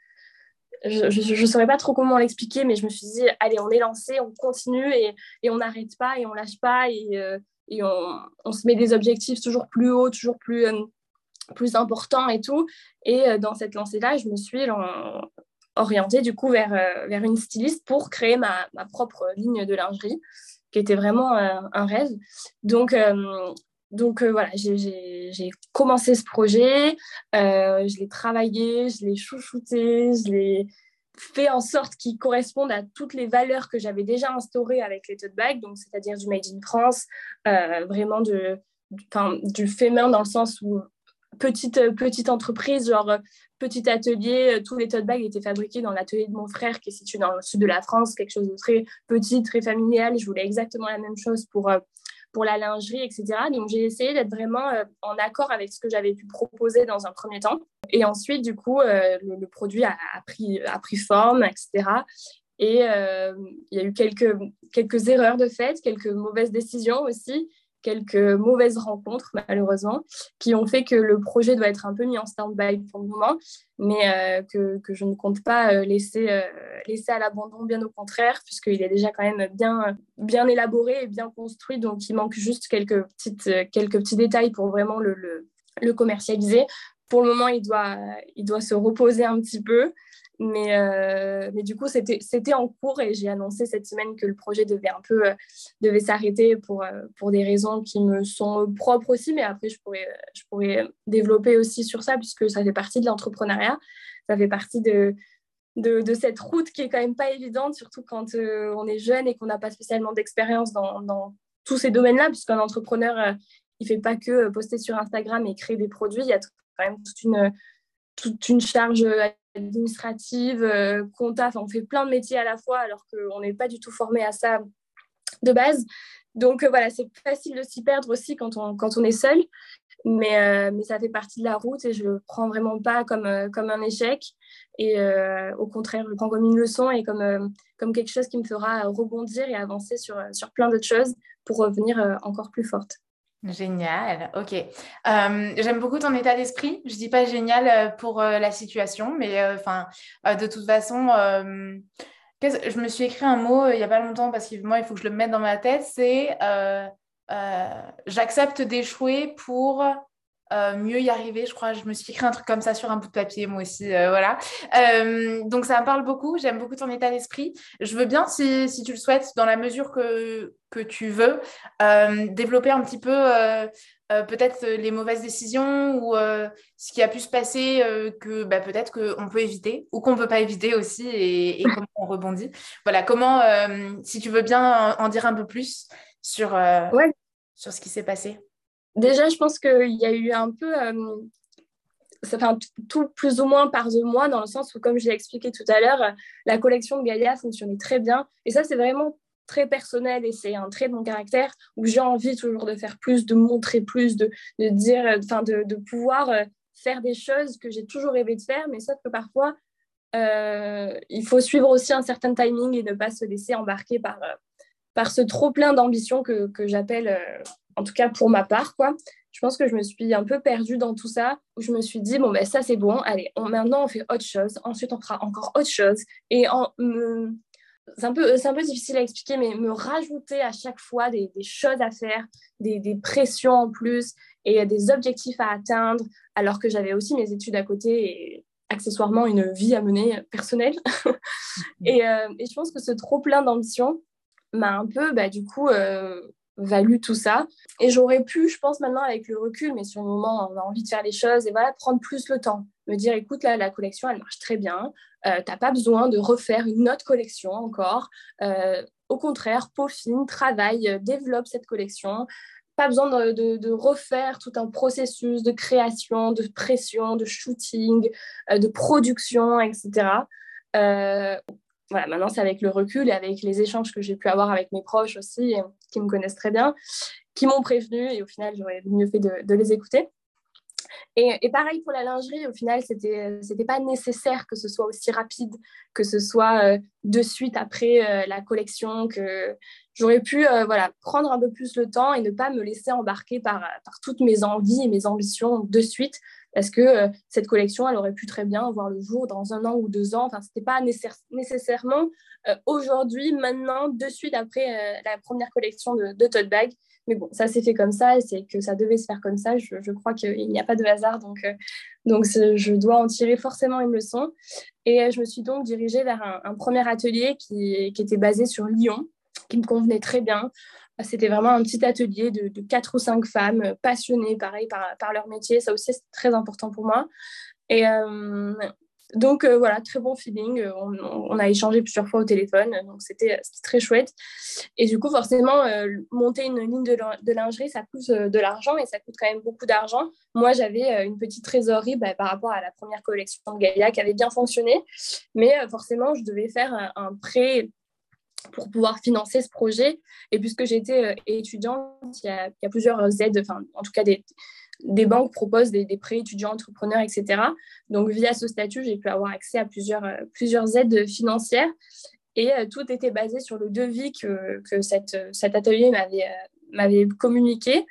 Je ne saurais pas trop comment l'expliquer, mais je me suis dit, allez, on est lancé, on continue et, on n'arrête pas et on lâche pas et, et on, on, se met des objectifs toujours plus hauts, toujours plus plus important et tout. Et euh, dans cette lancée-là, je me suis orientée du coup vers, euh, vers une styliste pour créer ma, ma, propre ligne de lingerie, qui était vraiment euh, un rêve. Donc, donc voilà, j'ai commencé ce projet, je l'ai travaillé, je l'ai chouchouté, je l'ai fait en sorte qu'il corresponde à toutes les valeurs que j'avais déjà instaurées avec les tote bags, c'est-à-dire du made in France, vraiment de, du, du fait main dans le sens où petite, euh, petite entreprise, genre euh, petit atelier. Euh, tous les tote bags étaient fabriqués dans l'atelier de mon frère qui est situé dans le sud de la France, quelque chose de très petit, très familial. Je voulais exactement la même chose pour, pour la lingerie, etc. Donc j'ai essayé d'être vraiment en accord avec ce que j'avais pu proposer dans un premier temps. Et ensuite, du coup, le, produit a, pris, a pris forme, etc. Et il y a eu quelques, quelques erreurs de fait, quelques mauvaises décisions aussi quelques mauvaises rencontres, malheureusement, qui ont fait que le projet doit être un peu mis en stand-by pour le moment, mais euh, que, que, je ne compte pas euh, laisser, euh, laisser à l'abandon, bien au contraire, puisqu'il est déjà quand même bien, bien élaboré et bien construit, donc il manque juste quelques, petites, quelques petits détails pour vraiment le, le, le commercialiser. Pour le moment, il doit, il doit se reposer un petit peu. Mais, euh, mais du coup, c'était en cours et j'ai annoncé cette semaine que le projet devait un peu euh, devait s'arrêter pour, euh, pour des raisons qui me sont propres aussi. Mais après, je pourrais, je pourrais développer aussi sur ça puisque ça fait partie de l'entrepreneuriat. Ça fait partie de, de, cette route qui est quand même pas évidente, surtout quand on est jeune et qu'on n'a pas spécialement d'expérience dans, dans, tous ces domaines-là, puisqu'un entrepreneur, il fait pas que poster sur Instagram et créer des produits. Il y a quand même toute une, toute une charge administrative, euh, compta, on fait plein de métiers à la fois alors qu'on n'est pas du tout formé à ça de base. Donc euh, voilà, c'est facile de s'y perdre aussi quand on, quand on est seul, mais, euh, mais ça fait partie de la route et je le prends vraiment pas comme, comme un échec. Et au contraire, je le prends comme une leçon et comme, comme quelque chose qui me fera rebondir et avancer sur, sur plein d'autres choses pour revenir encore plus forte. Génial, ok. Euh, j'aime beaucoup ton état d'esprit. Je dis pas génial euh, pour euh, la situation, mais de toute façon, je me suis écrit un mot il n'y a pas longtemps parce que moi, il faut que je le mette dans ma tête. C'est j'accepte d'échouer pour euh, mieux y arriver, je crois. Je me suis écrit un truc comme ça sur un bout de papier, moi aussi. Euh, voilà. Euh, donc, ça me parle beaucoup. J'aime beaucoup ton état d'esprit. Je veux bien, si, si, tu le souhaites, dans la mesure que, que tu veux, développer un petit peu peut-être les mauvaises décisions ou ce qui a pu se passer que bah, peut-être qu'on peut éviter ou qu'on ne peut pas éviter aussi et, comment on rebondit. Voilà, comment, si tu veux bien en, dire un peu plus sur, sur ce qui s'est passé. Déjà, je pense qu'il y a eu un peu, euh, ça fait tout plus ou moins par de moi, dans le sens où, comme je l'ai expliqué tout à l'heure, la collection de Gaïa fonctionnait très bien. Et ça, c'est vraiment très personnel et c'est un trait de mon caractère où j'ai envie toujours de faire plus, de montrer plus, de, dire, enfin, de, pouvoir euh, faire des choses que j'ai toujours rêvé de faire, mais sauf que parfois, euh, il faut suivre aussi un certain timing et ne pas se laisser embarquer par, ce trop plein d'ambition que j'appelle en tout cas pour ma part, quoi. Je pense que je me suis un peu perdue dans tout ça, où je me suis dit, bon, ben ça c'est bon, allez, maintenant on fait autre chose, ensuite on fera encore autre chose. Et en, c'est un, peu, un peu difficile à expliquer, mais me rajouter à chaque fois des, choses à faire, des, des, pressions en plus et des objectifs à atteindre, alors que j'avais aussi mes études à côté et accessoirement une vie à mener personnelle. et, euh, et, je pense que ce trop plein d'ambition m'a un peu, bah, du coup, euh, valu tout ça. Et j'aurais pu, je pense maintenant avec le recul, mais sur le moment, on a envie de faire les choses et voilà, prendre plus le temps. Me dire, écoute, là, la collection, elle marche très bien. Euh, tu n'as pas besoin de refaire une autre collection encore. Euh, au contraire, peaufine, travaille, euh, développe cette collection. Pas besoin de, de, refaire tout un processus de création, de pression, de shooting, de production, etc voilà, maintenant, c'est avec le recul et avec les échanges que j'ai pu avoir avec mes proches aussi, qui me connaissent très bien, qui m'ont prévenu et au final, j'aurais mieux fait de, les écouter. Et, pareil pour la lingerie, au final, c'était c'était pas nécessaire que ce soit aussi rapide, que ce soit euh, de suite après euh, la collection, que j'aurais pu euh, voilà prendre un peu plus le temps et ne pas me laisser embarquer par, par toutes mes envies et mes ambitions de suite, parce que euh, cette collection, elle aurait pu très bien voir le jour dans un an ou deux ans. Enfin, ce n'était pas nécessairement euh, aujourd'hui, maintenant, de suite après euh, la première collection de, de bag. Mais bon, ça s'est fait comme ça c'est que ça devait se faire comme ça. Je, crois qu'il n'y a pas de hasard, donc, je dois en tirer forcément une leçon. Et je me suis donc dirigée vers un, premier atelier qui, était basé sur Lyon, qui me convenait très bien. C'était vraiment un petit atelier de, quatre ou cinq femmes euh, passionnées, pareil, par, leur métier. Ça aussi, c'est très important pour moi. Et euh, donc, euh, voilà, très bon feeling. On, a échangé plusieurs fois au téléphone, donc c'était très chouette. Et du coup, forcément, monter une ligne de, lingerie, ça coûte de l'argent et ça coûte quand même beaucoup d'argent. Moi, j'avais une petite trésorerie bah, par rapport à la première collection de Gaïa qui avait bien fonctionné, mais forcément, je devais faire un prêt pour pouvoir financer ce projet. Et puisque j'étais euh, étudiante, il y, a, plusieurs aides, enfin, en tout cas des, des banques proposent des, prêts étudiants, entrepreneurs, etc. Donc, via ce statut, j'ai pu avoir accès à plusieurs, euh, plusieurs aides financières. Et euh, tout était basé sur le devis que, que cette, cet atelier m'avait m'avait communiqué.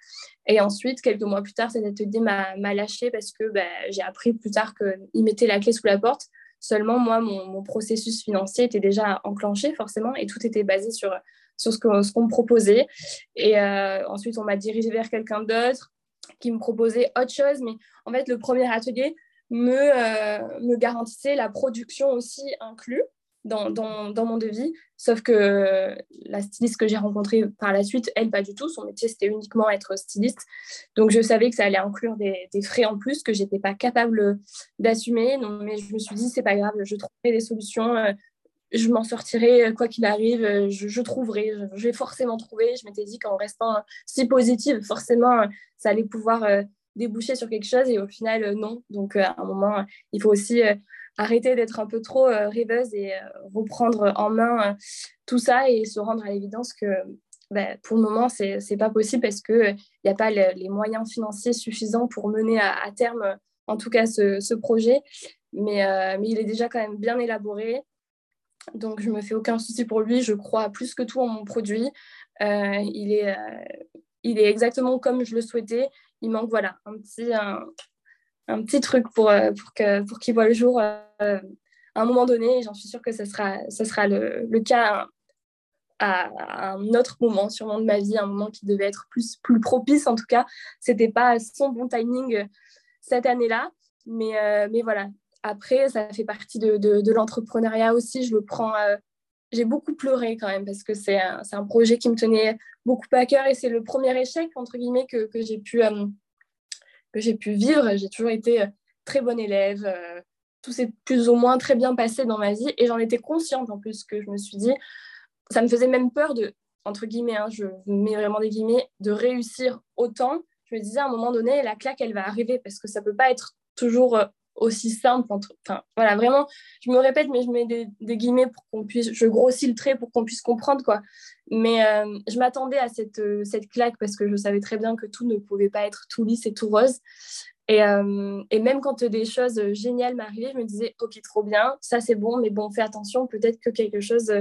Et ensuite, quelques mois plus tard, cet atelier m'a lâché parce que bah, j'ai appris plus tard qu'il mettait la clé sous la porte. Seulement, moi, mon, processus financier était déjà enclenché, forcément, et tout était basé sur, ce qu'on me proposait. Et euh, ensuite, on m'a dirigé vers quelqu'un d'autre qui me proposait autre chose. Mais en fait, le premier atelier me, euh, me garantissait la production aussi inclus dans, mon devis. Sauf que la styliste que j'ai rencontrée par la suite, elle, pas du tout. Son métier, c'était uniquement être styliste. Donc, je savais que ça allait inclure des, frais en plus que je n'étais pas capable d'assumer. Mais je me suis dit, c'est pas grave, je trouverai des solutions. Euh, je m'en sortirai euh, quoi qu'il arrive, euh, je, trouverai, je, vais forcément trouver. Je m'étais dit qu'en restant si positive, forcément, ça allait pouvoir déboucher sur quelque chose et au final, non. Donc, à un moment, il faut aussi arrêter d'être un peu trop euh, rêveuse et euh, reprendre en main euh, tout ça et se rendre à l'évidence que bah, pour le moment, ce n'est pas possible parce qu'il n'y a pas les moyens financiers suffisants pour mener à, terme, en tout cas, ce, projet. Mais, mais, il est déjà quand même bien élaboré. Donc, je ne me fais aucun souci pour lui. Je crois plus que tout en mon produit. il, est, il est exactement comme je le souhaitais. Il manque voilà, un petit, un petit truc pour, euh, pour qu'il pour voit le jour euh, à un moment donné, j'en suis sûre que ce sera, sera le, le cas à, un autre moment sûrement de ma vie, un moment qui devait être plus, plus propice en tout cas. C'était pas son bon timing euh, cette année-là. Mais, mais voilà, après, ça fait partie de, de, l'entrepreneuriat aussi. Je le prends. J'ai beaucoup pleuré quand même parce que c'est un, un, projet qui me tenait beaucoup à cœur et c'est le premier échec, entre guillemets, que, que j'ai pu, que j'ai pu vivre. J'ai toujours été très bonne élève. tout s'est plus ou moins très bien passé dans ma vie et j'en étais consciente en plus que je me suis dit, ça me faisait même peur de, entre guillemets, hein, je mets vraiment des guillemets, de réussir autant. Je me disais à un moment donné, la claque, elle va arriver parce que ça peut pas être toujours euh, aussi simple. Enfin, voilà, vraiment, je me répète, mais je mets des, guillemets pour qu'on puisse, je grossis le trait pour qu'on puisse comprendre, quoi. Mais euh, je m'attendais à cette, euh, cette claque parce que je savais très bien que tout ne pouvait pas être tout lisse et tout rose. Et, et même quand des choses géniales m'arrivaient, je me disais, ok, trop bien, ça c'est bon, mais bon, fais attention, peut-être que quelque chose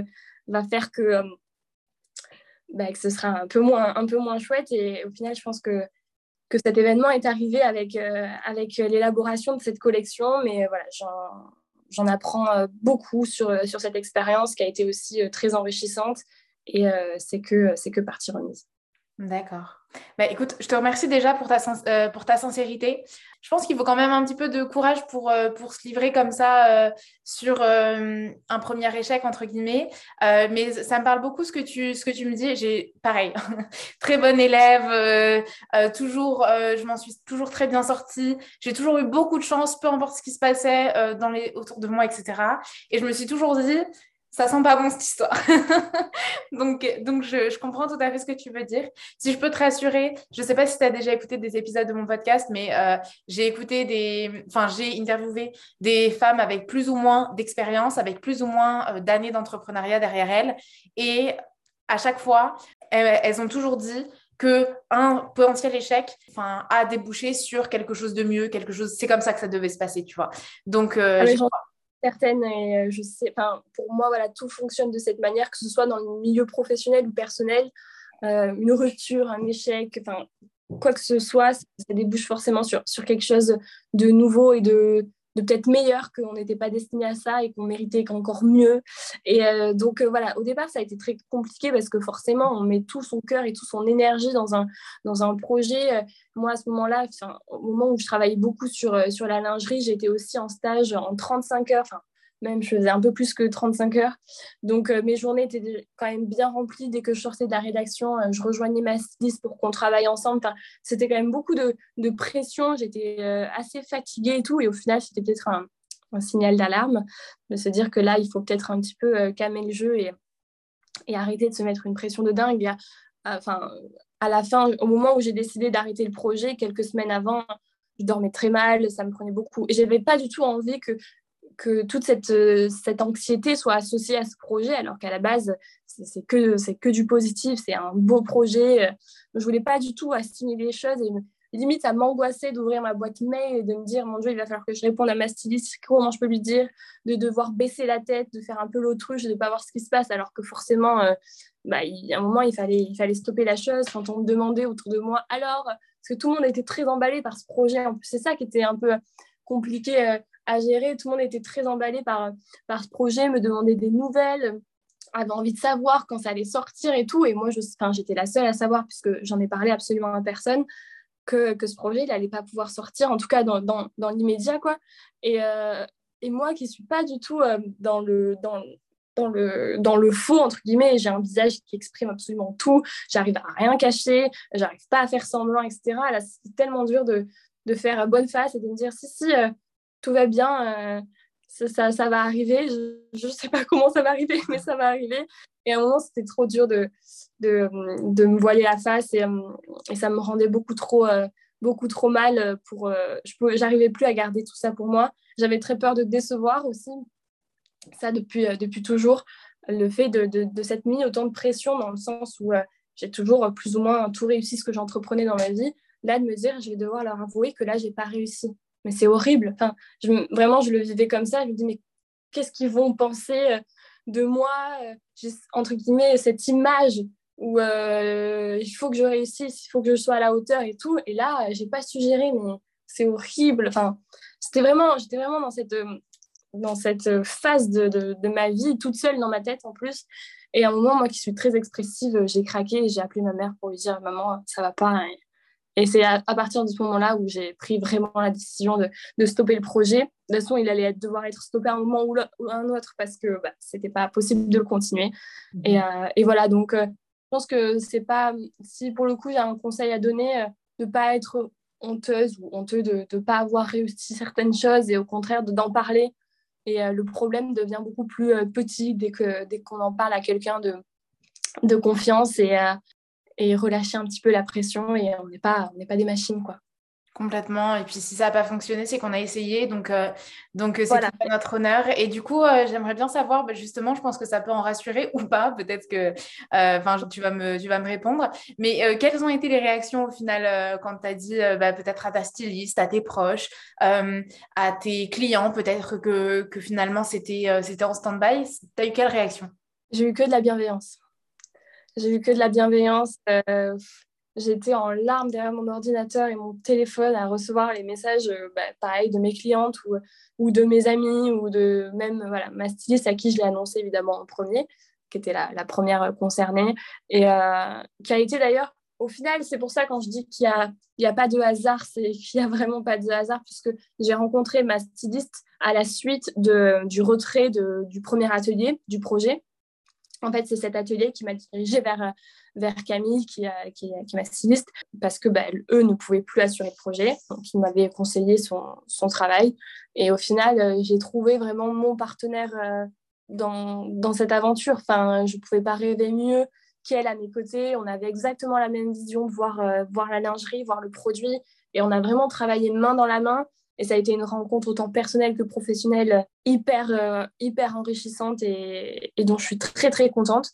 va faire que, euh, bah, que ce sera un peu, moins, un peu moins chouette. Et au final, je pense que, que cet événement est arrivé avec, euh, avec l'élaboration de cette collection. Mais voilà, j'en apprends euh, beaucoup sur, sur cette expérience qui a été aussi très enrichissante. Et c'est que, que partie remise. D'accord. Bah, écoute, je te remercie déjà pour ta, euh, pour ta sincérité. Je pense qu'il faut quand même un petit peu de courage pour, euh, pour se livrer comme ça euh, sur un premier échec, entre guillemets. mais ça me parle beaucoup ce que tu, ce que tu me dis. J'ai, pareil, très bonne élève, toujours, je m'en suis toujours très bien sortie. J'ai toujours eu beaucoup de chance, peu importe ce qui se passait dans les, autour de moi, etc. Et je me suis toujours dit, ça sent pas bon cette histoire. donc, donc je, comprends tout à fait ce que tu veux dire. Si je peux te rassurer, je ne sais pas si tu as déjà écouté des épisodes de mon podcast, mais euh, j'ai écouté des, enfin, j'ai interviewé des femmes avec plus ou moins d'expérience, avec plus ou moins euh, d'années d'entrepreneuriat derrière elles. Et à chaque fois, elles, ont toujours dit que un potentiel échec enfin, a débouché sur quelque chose de mieux, quelque chose. C'est comme ça que ça devait se passer, tu vois. Donc, euh, ah, et euh, je sais, pour moi, voilà, tout fonctionne de cette manière, que ce soit dans le milieu professionnel ou personnel, euh, une rupture, un échec, quoi que ce soit, ça, débouche forcément sur quelque chose de nouveau et de, de peut-être meilleur, qu'on n'était pas destiné à ça et qu'on méritait encore mieux. Et euh, donc euh, voilà, au départ, ça a été très compliqué parce que forcément, on met tout son cœur et toute son énergie dans un, dans un projet. Euh, moi, à ce moment-là, au moment où je travaillais beaucoup sur, sur la lingerie, j'étais aussi en stage en 35 heures, même je faisais un peu plus que 35 heures. Donc euh, mes journées étaient quand même bien remplies. Dès que je sortais de la rédaction, euh, je rejoignais ma styliste pour qu'on travaille ensemble. Enfin, c'était quand même beaucoup de, pression. J'étais euh, assez fatiguée et tout. Et au final, c'était peut-être un, signal d'alarme de se dire que là, il faut peut-être un petit peu calmer le jeu et, arrêter de se mettre une pression de dingue. enfin, à la fin, au moment où j'ai décidé d'arrêter le projet, quelques semaines avant, je dormais très mal, ça me prenait beaucoup. Et j'avais pas du tout envie que que toute cette, euh, cette anxiété soit associée à ce projet, alors qu'à la base, c'est que, que du positif, c'est un beau projet. Je voulais pas du tout assimiler les choses et limite, ça m'angoissait d'ouvrir ma boîte mail et de me dire, mon Dieu, il va falloir que je réponde à ma styliste, comment je peux lui dire, de devoir baisser la tête, de faire un peu l'autruche, de ne pas voir ce qui se passe, alors que forcément, euh, bah, il, à un moment, il fallait, il fallait stopper la chose quand on me demandait autour de moi, alors, parce que tout le monde était très emballé par ce projet, en plus, c'est ça qui était un peu compliqué euh, à gérer. Tout le monde était très emballé par, par ce projet, me demandait des nouvelles, avait envie de savoir quand ça allait sortir et tout. Et moi, j'étais la seule à savoir, puisque j'en ai parlé absolument à personne, que, que ce projet, il n'allait pas pouvoir sortir, en tout cas dans, dans, dans l'immédiat. quoi. Et, euh, et, moi, qui ne suis pas du tout euh, dans le... Dans, dans le, dans le faux, entre guillemets, j'ai un visage qui exprime absolument tout, j'arrive à rien cacher, j'arrive pas à faire semblant, etc. C'est tellement dur de, de faire bonne face et de me dire, si, si, euh, tout va bien, euh, ça, va arriver. Je ne sais pas comment ça va arriver, mais ça va arriver. Et à un moment, c'était trop dur de, de, me voiler la face et, euh, et, ça me rendait beaucoup trop, euh, beaucoup trop mal. Pour, je n'arrivais plus à garder tout ça pour moi. J'avais très peur de décevoir aussi. Ça, depuis, depuis toujours, le fait de, de, de cette mis autant de pression dans le sens où j'ai toujours plus ou moins tout réussi ce que j'entreprenais dans ma vie. Là, de me dire, je vais devoir leur avouer que là, j'ai pas réussi mais c'est horrible. Enfin, vraiment, je le vivais comme ça. Je me dis, mais qu'est-ce qu'ils vont penser euh, de moi euh, Entre guillemets, cette image où euh, il faut que je réussisse, il faut que je sois à la hauteur et tout. Et là, j'ai pas su gérer, mais c'est horrible. Enfin, c'était vraiment, j'étais vraiment dans cette, dans cette phase de, de, ma vie, toute seule dans ma tête en plus. Et à un moment, moi qui suis très expressive, j'ai craqué et j'ai appelé ma mère pour lui dire Maman, ça va pas. Et c'est à, partir de ce moment-là où j'ai pris vraiment la décision de, de, stopper le projet. De toute façon, il allait devoir être stoppé à un moment ou, un autre parce que bah, c'était pas possible de le continuer. Et, euh, et, voilà, donc euh, je pense que c'est pas. Si pour le coup, j'ai un conseil à donner, euh, de pas être honteuse ou honteux de ne pas avoir réussi certaines choses et au contraire d'en parler. Et le problème devient beaucoup plus petit dès qu'on dès qu'on en parle à quelqu'un de, de confiance et, et relâcher un petit peu la pression et on n'est pas, on n'est pas des machines, quoi. Complètement. Et puis si ça n'a pas fonctionné, c'est qu'on a essayé. Donc, euh, donc euh, c'est notre honneur. Et du coup, euh, j'aimerais bien savoir, bah, justement, je pense que ça peut en rassurer ou pas. Peut-être que enfin tu, vas me, tu vas me répondre. Mais quelles ont été les réactions au final quand tu as dit bah, peut-être à ta styliste, à tes proches, à tes clients, peut-être que, que finalement c'était c'était en stand-by? Tu as eu quelle réaction? J'ai eu que de la bienveillance. J'ai eu que de la bienveillance. Euh, j'étais en larmes derrière mon ordinateur et mon téléphone à recevoir les messages, euh, bah, pareil, de mes clientes ou, de mes amis ou de même voilà, ma styliste à qui je l'ai annoncé évidemment en premier, qui était la, première concernée et euh, qui a été d'ailleurs au final, c'est pour ça quand je dis qu'il n'y a, a pas de hasard, c'est qu'il n'y a vraiment pas de hasard, puisque j'ai rencontré ma styliste à la suite de, du retrait du premier atelier du projet. En fait, c'est cet atelier qui m'a dirigé vers, euh, vers Camille, qui, qui, qui est ma styliste, parce que bah, eux ne pouvaient plus assurer le projet. Donc, ils m'avaient conseillé son, son, travail. Et au final, euh, j'ai trouvé vraiment mon partenaire euh, dans, dans, cette aventure. Enfin, je ne pouvais pas rêver mieux qu'elle à mes côtés. On avait exactement la même vision de voir, voir la lingerie, voir le produit. Et on a vraiment travaillé main dans la main. Et ça a été une rencontre autant personnelle que professionnelle hyper, euh, hyper enrichissante et, dont je suis très, très contente.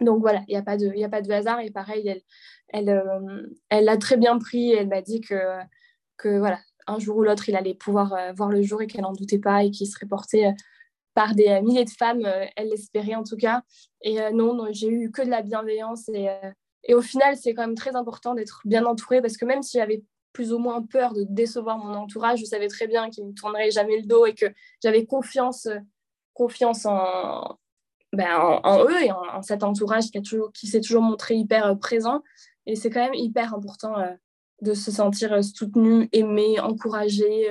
Donc voilà, il n'y a, pas de, a pas de hasard. Et pareil, elle, elle, euh, elle l'a très bien pris. Elle m'a dit que, que voilà, un jour ou l'autre, il allait pouvoir euh, voir le jour et qu'elle n'en doutait pas et qu'il serait porté par des milliers de femmes. elle l'espérait en tout cas. Et non, non j'ai eu que de la bienveillance. Et, et au final, c'est quand même très important d'être bien entourée parce que même si j'avais plus ou moins peur de décevoir mon entourage. Je savais très bien qu'ils ne me tourneraient jamais le dos et que j'avais confiance, confiance en, ben, en, eux et en, cet entourage qui, a toujours, qui s'est toujours montré hyper euh, présent. Et c'est quand même hyper important euh, de se sentir euh, soutenu, aimé, encouragé.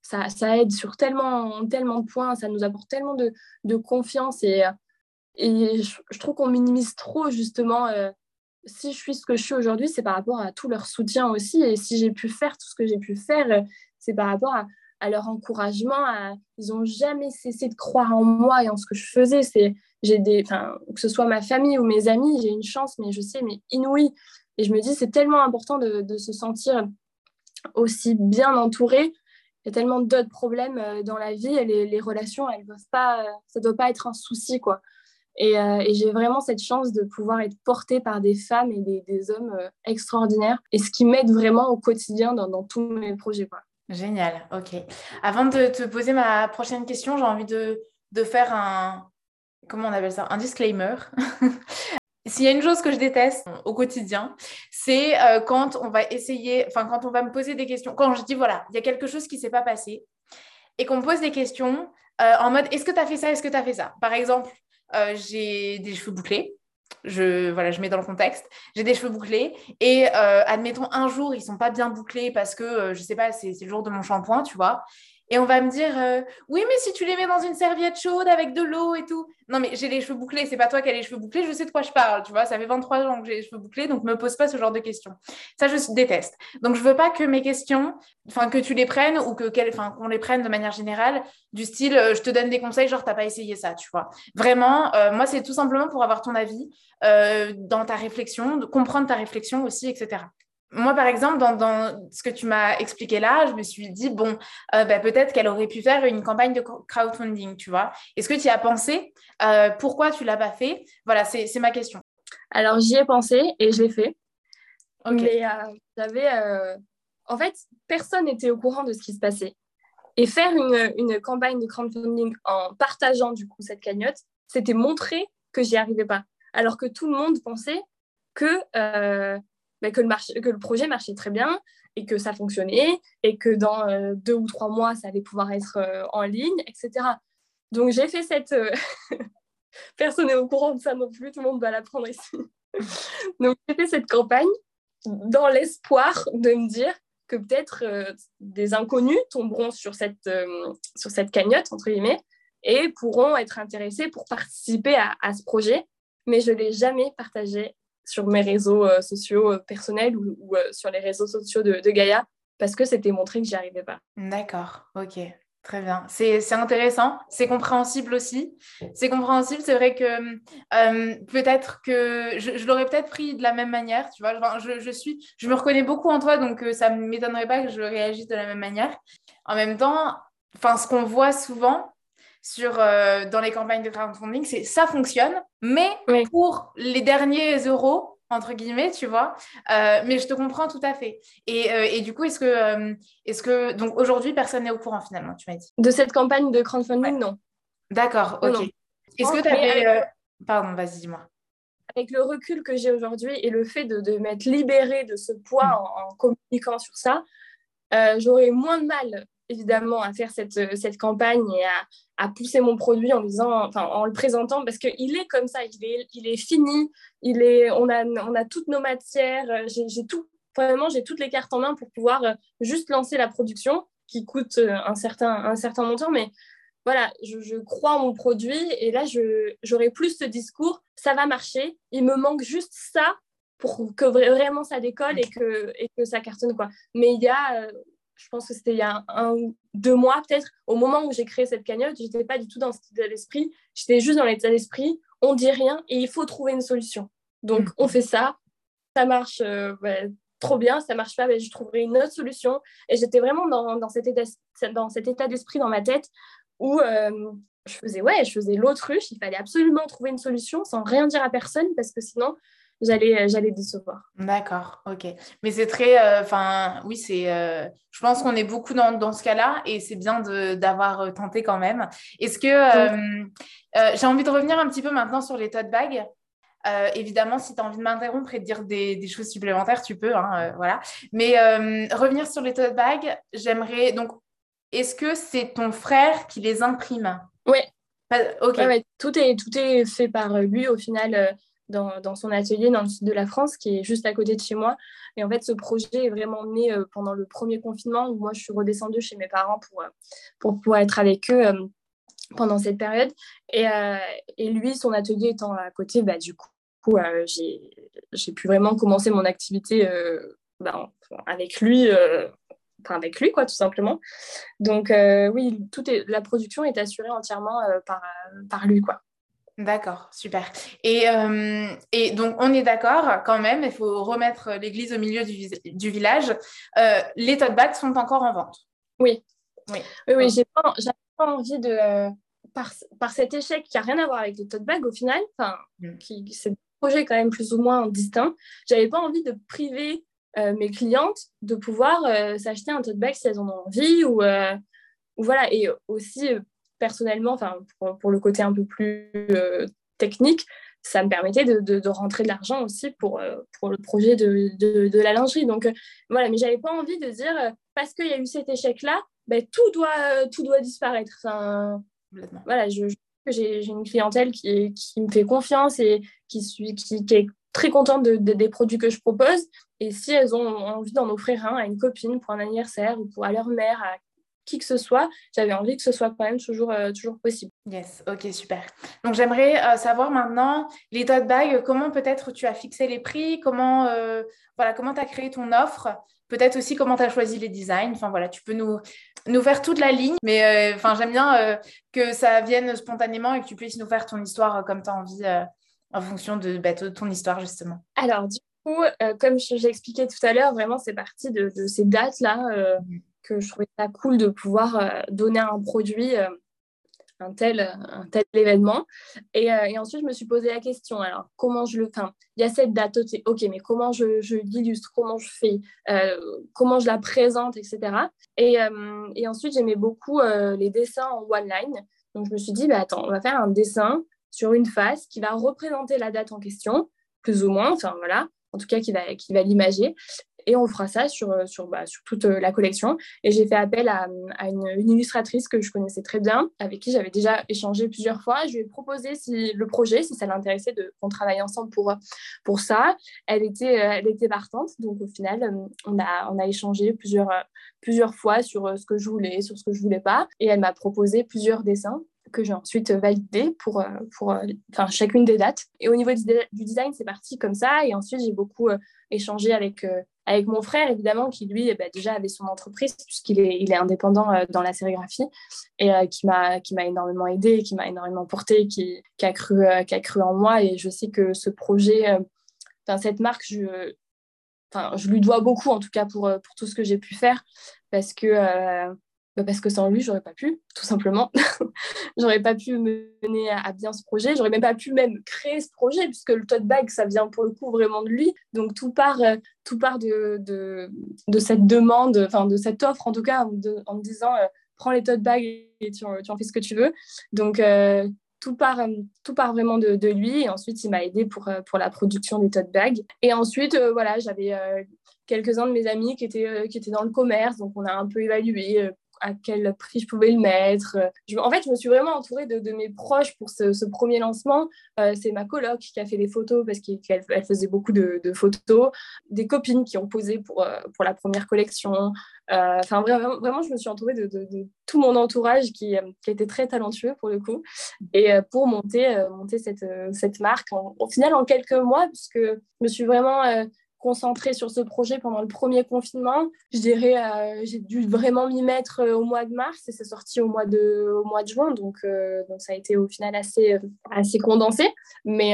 ça, aide sur tellement, tellement de points, ça nous apporte tellement de, confiance et, je trouve qu'on minimise trop justement si je suis ce que je suis aujourd'hui, c'est par rapport à tout leur soutien aussi. Et si j'ai pu faire tout ce que j'ai pu faire, c'est par rapport à, leur encouragement. Ils n'ont jamais cessé de croire en moi et en ce que je faisais. C'est, que ce soit ma famille ou mes amis, j'ai une chance, mais je sais, mais inouïe. Et je me dis, c'est tellement important de, se sentir aussi bien entouré. Il y a tellement d'autres problèmes euh, dans la vie et les, relations, pas, ça ne doit pas être un souci, quoi. Euh, et, j'ai vraiment cette chance de pouvoir être portée par des femmes et des, hommes euh, extraordinaires. Et ce qui m'aide vraiment au quotidien dans, tous mes projets. Génial, ok. Avant de te poser ma prochaine question, j'ai envie de, de, faire un, comment on appelle ça, un disclaimer. S'il y a une chose que je déteste au quotidien, c'est euh, quand on va essayer, enfin quand on va me poser des questions, quand je dis voilà, il y a quelque chose qui ne s'est pas passé et qu'on me pose des questions en mode est-ce que tu as fait ça, est-ce que tu as fait ça? Par exemple, euh, j'ai des cheveux bouclés. Je, voilà, je mets dans le contexte. J'ai des cheveux bouclés et euh, admettons un jour, ils sont pas bien bouclés parce que, euh, je sais pas, c'est le jour de mon shampoing, tu vois. Et on va me dire, euh, oui, mais si tu les mets dans une serviette chaude avec de l'eau et tout. Non, mais j'ai les cheveux bouclés, c'est pas toi qui as les cheveux bouclés, je sais de quoi je parle, tu vois. Ça fait 23 ans que j'ai les cheveux bouclés, donc me pose pas ce genre de questions. Ça, je déteste. Donc, je veux pas que mes questions, enfin, que tu les prennes ou que, qu'on les prenne de manière générale, du style, euh, je te donne des conseils, genre, t'as pas essayé ça, tu vois. Vraiment, euh, moi, c'est tout simplement pour avoir ton avis dans ta réflexion, de comprendre ta réflexion aussi, etc moi, par exemple, dans, ce que tu m'as expliqué là, je me suis dit, bon, euh, bah, peut-être qu'elle aurait pu faire une campagne de crowdfunding, tu vois. Est-ce que tu y as pensé? Euh, Pourquoi tu ne l'as pas fait? Voilà, c'est ma question. Alors, j'y ai pensé et je l'ai fait. Mais euh, j'avais... En fait, personne n'était au courant de ce qui se passait. Et faire une, une, campagne de crowdfunding en partageant, du coup, cette cagnotte, c'était montrer que j'y arrivais pas. Alors que tout le monde pensait que que, le marché, que le projet marchait très bien et que ça fonctionnait et que dans deux ou trois mois, ça allait pouvoir être en ligne, etc. Donc j'ai fait cette... Personne n'est au courant de ça non plus, tout le monde va l'apprendre ici. Donc j'ai fait cette campagne dans l'espoir de me dire que peut-être des inconnus tomberont sur cette, sur cette cagnotte, entre guillemets, et pourront être intéressés pour participer à, ce projet. Mais je ne l'ai jamais partagé sur mes réseaux euh, sociaux euh, personnels ou, euh, sur les réseaux sociaux de, Gaïa parce que c'était montré que j'y arrivais pas. D'accord, ok. Très bien. C'est intéressant, c'est compréhensible aussi. C'est compréhensible, c'est vrai que peut-être que je, l'aurais peut-être pris de la même manière, tu vois. Je, je, suis, je me reconnais beaucoup en toi, donc ça ne m'étonnerait pas que je réagisse de la même manière. En même temps, ce qu'on voit souvent, sur, euh, dans les campagnes de crowdfunding, c'est ça fonctionne, mais pour les derniers euros, entre guillemets, tu vois. Euh, mais je te comprends tout à fait. Et, euh, et du coup, est-ce que, est-ce que donc aujourd'hui, personne n'est au courant finalement, tu m'as dit? De cette campagne de crowdfunding, non. D'accord, ok. Est-ce que tu avais. Pardon, vas-y, dis-moi. Avec le recul que j'ai aujourd'hui et le fait de, de m'être libérée de ce poids hmm. en, communiquant sur ça, j'aurais moins de mal évidemment à faire cette, euh, cette campagne et à, à, pousser mon produit en, disant, enfin, en le présentant parce qu'il est comme ça, il est, il est fini, il est, on, a, on a toutes nos matières, euh, j'ai tout, vraiment j'ai toutes les cartes en main pour pouvoir euh, juste lancer la production qui coûte un certain, un certain montant, mais voilà, je, crois en mon produit et là j'aurai plus ce discours, ça va marcher, il me manque juste ça pour que vraiment ça décolle et que, et que ça cartonne. Quoi. Mais il y a, je pense que c'était il y a un ou deux mois peut-être, au moment où j'ai créé cette cagnotte, je n'étais pas du tout dans cet état d'esprit, j'étais juste dans l'état d'esprit, on dit rien et il faut trouver une solution. Donc mm. on fait ça, ça marche euh, trop bien, ça marche pas, mais je trouverai une autre solution. Et j'étais vraiment dans, dans, cet état, dans cet état d'esprit dans ma tête où euh, je faisais, ouais, je faisais l'autruche, il fallait absolument trouver une solution sans rien dire à personne parce que sinon j'allais euh, j'allais décevoir. D'accord, ok. Mais c'est très, euh, enfin, oui, c'est, euh, je pense qu'on est beaucoup dans, dans ce cas-là et c'est bien d'avoir tenté quand même. Est-ce que j'ai envie de revenir un petit peu maintenant sur les tote bags évidemment, si tu as envie de m'interrompre et de dire des, des, choses supplémentaires, tu peux, hein, voilà. Mais revenir sur les tote bags, j'aimerais donc, est-ce que c'est ton frère qui les imprime? Oui. Ok. tout est tout est fait par lui au final dans, son atelier dans le sud de la France, qui est juste à côté de chez moi. Et en fait, ce projet est vraiment né euh, pendant le premier confinement, où moi, je suis redescendue chez mes parents pour, euh, pour pouvoir être avec eux euh, pendant cette période. Et, lui, son atelier étant à côté, bah, du coup, j'ai pu vraiment commencer mon activité bah, avec lui. Enfin, avec lui, quoi, tout simplement. Donc, oui, tout la production est assurée entièrement par, par lui, quoi. D'accord, super. Et, euh, et, donc, on est d'accord quand même, il faut remettre l'église au milieu du, du village. Euh, les tote bags sont encore en vente. Oui. Oui, oui, oui j'ai pas, pas, envie de. Euh, par, par, cet échec qui n'a rien à voir avec les tote bags au final, mm. qui, c'est un projet quand même plus ou moins distinct, j'avais pas envie de priver mes clientes de pouvoir s'acheter un tote bag si elles en ont envie ou, ou voilà. Et aussi, personnellement, enfin, pour, le côté un peu plus euh, technique, ça me permettait de, de, rentrer de l'argent aussi pour, euh, pour le projet de, de la lingerie. Donc euh, voilà, mais j'avais pas envie de dire parce qu'il y a eu cet échec-là, ben, tout, doit, tout doit disparaître. Enfin, voilà, je, j'ai une clientèle qui, qui, me fait confiance et qui, suis, qui, qui est très contente de, des produits que je propose. Et si elles ont envie d'en offrir un à une copine pour un anniversaire ou pour à leur mère, à qui que ce soit, j'avais envie que ce soit quand même toujours, euh, toujours possible. Yes, ok, super. Donc j'aimerais euh, savoir maintenant, les tote bags, comment peut-être tu as fixé les prix, comment euh, voilà, comment tu as créé ton offre, peut-être aussi comment tu as choisi les designs. Enfin voilà, tu peux nous, nous faire toute la ligne, mais enfin j'aime bien que ça vienne spontanément et que tu puisses nous faire ton histoire comme tu as envie en fonction de, bah, de, ton histoire justement. Alors du coup, comme j'ai expliqué tout à l'heure, vraiment c'est parti de, de, ces dates-là. Mm que je trouvais ça cool de pouvoir euh, donner un produit euh, un tel, un tel événement. Et, euh, et, ensuite, je me suis posé la question, alors comment je le... Enfin, il y a cette date, ok, mais comment je, je l'illustre, comment je fais, comment je la présente, etc. Et, et ensuite, j'aimais beaucoup les dessins en one line. Donc, je me suis dit, bah, attends, on va faire un dessin sur une face qui va représenter la date en question, plus ou moins, enfin voilà, en tout cas qui va, qui va l'imager. Et on fera ça sur, sur, bah, sur toute la collection. Et j'ai fait appel à, une, illustratrice que je connaissais très bien, avec qui j'avais déjà échangé plusieurs fois. Je lui ai proposé si, le projet, si ça l'intéressait qu'on travaille ensemble pour, pour ça. Elle était, elle était partante, donc au final, on a, on a échangé plusieurs, plusieurs fois sur ce que je voulais, sur ce que je voulais pas. Et elle m'a proposé plusieurs dessins que j'ai ensuite validé pour, euh, pour euh, enfin, chacune des dates. Et au niveau du design, c'est parti comme ça. Et ensuite, j'ai beaucoup euh, échangé avec, avec mon frère, évidemment, qui lui eh ben, déjà avait son entreprise, puisqu'il est, il est indépendant dans la sérigraphie, et qui m'a énormément aidé, qui m'a énormément porté, qui, qui, a cru, qui a cru en moi. Et je sais que ce projet, enfin, cette marque, je, je lui dois beaucoup, en tout cas, pour, pour tout ce que j'ai pu faire, parce que bah, parce que sans lui, j'aurais pas pu, tout simplement. j'aurais pas pu mener à, bien ce projet. J'aurais même pas pu même créer ce projet, puisque le tote bag, ça vient pour le coup vraiment de lui. Donc tout part, euh, tout part de, de, cette demande, enfin de cette offre en tout cas, en me disant euh, prends les tote bags et tu, tu, en fais ce que tu veux. Donc euh, tout part, tout part vraiment de, de, lui. Et ensuite, il m'a aidé pour, pour la production des tote bags. Et ensuite, voilà, j'avais quelques-uns de mes amis qui étaient, qui étaient dans le commerce. Donc, on a un peu évalué à quel prix je pouvais le mettre. en fait, je me suis vraiment entourée de, mes proches pour ce, premier lancement. Euh, c'est ma coloc qui a fait les photos parce qu'elle faisait beaucoup de, photos, des copines qui ont posé pour, euh, pour la première collection. Euh, enfin, vraiment, vraiment, je me suis entourée de, tout mon entourage qui, était très talentueux pour le coup, et pour monter, cette, cette marque au final en quelques mois, puisque je me suis vraiment concentrée sur ce projet pendant le premier confinement. Je dirais, euh, j'ai dû vraiment m'y mettre euh, au mois de mars et c'est sorti au mois de, au mois de juin. Donc, euh, donc ça a été au final assez, assez condensé. Mais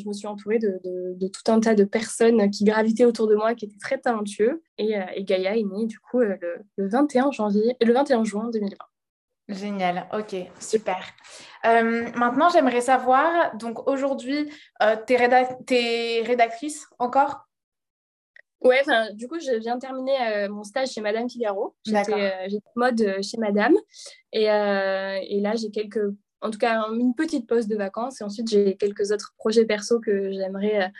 je me suis entourée de, de, tout un tas de personnes qui gravitaient autour de moi, qui étaient très talentueux. Et, Gaïa est née du coup le, le, 21 janvier, le 21 juin 2020. Génial, ok, super. maintenant, j'aimerais savoir, donc aujourd'hui, tu es, rédactrice encore? Ouais, du coup, je viens de terminer euh, mon stage chez Madame Figaro. J'étais euh, mode euh, chez Madame. Et, et là, j'ai quelques, en tout cas, une petite pause de vacances. Et ensuite, j'ai quelques autres projets perso que j'aimerais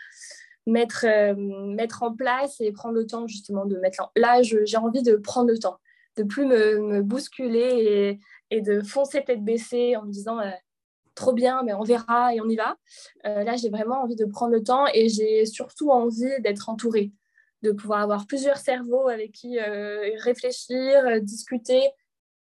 mettre, mettre en place et prendre le temps justement de mettre. En... Là, j'ai envie de prendre le temps, de plus me, me bousculer et, et, de foncer tête baissée en me disant trop bien, mais on verra et on y va. là, j'ai vraiment envie de prendre le temps et j'ai surtout envie d'être entourée de pouvoir avoir plusieurs cerveaux avec qui euh, réfléchir, euh, discuter.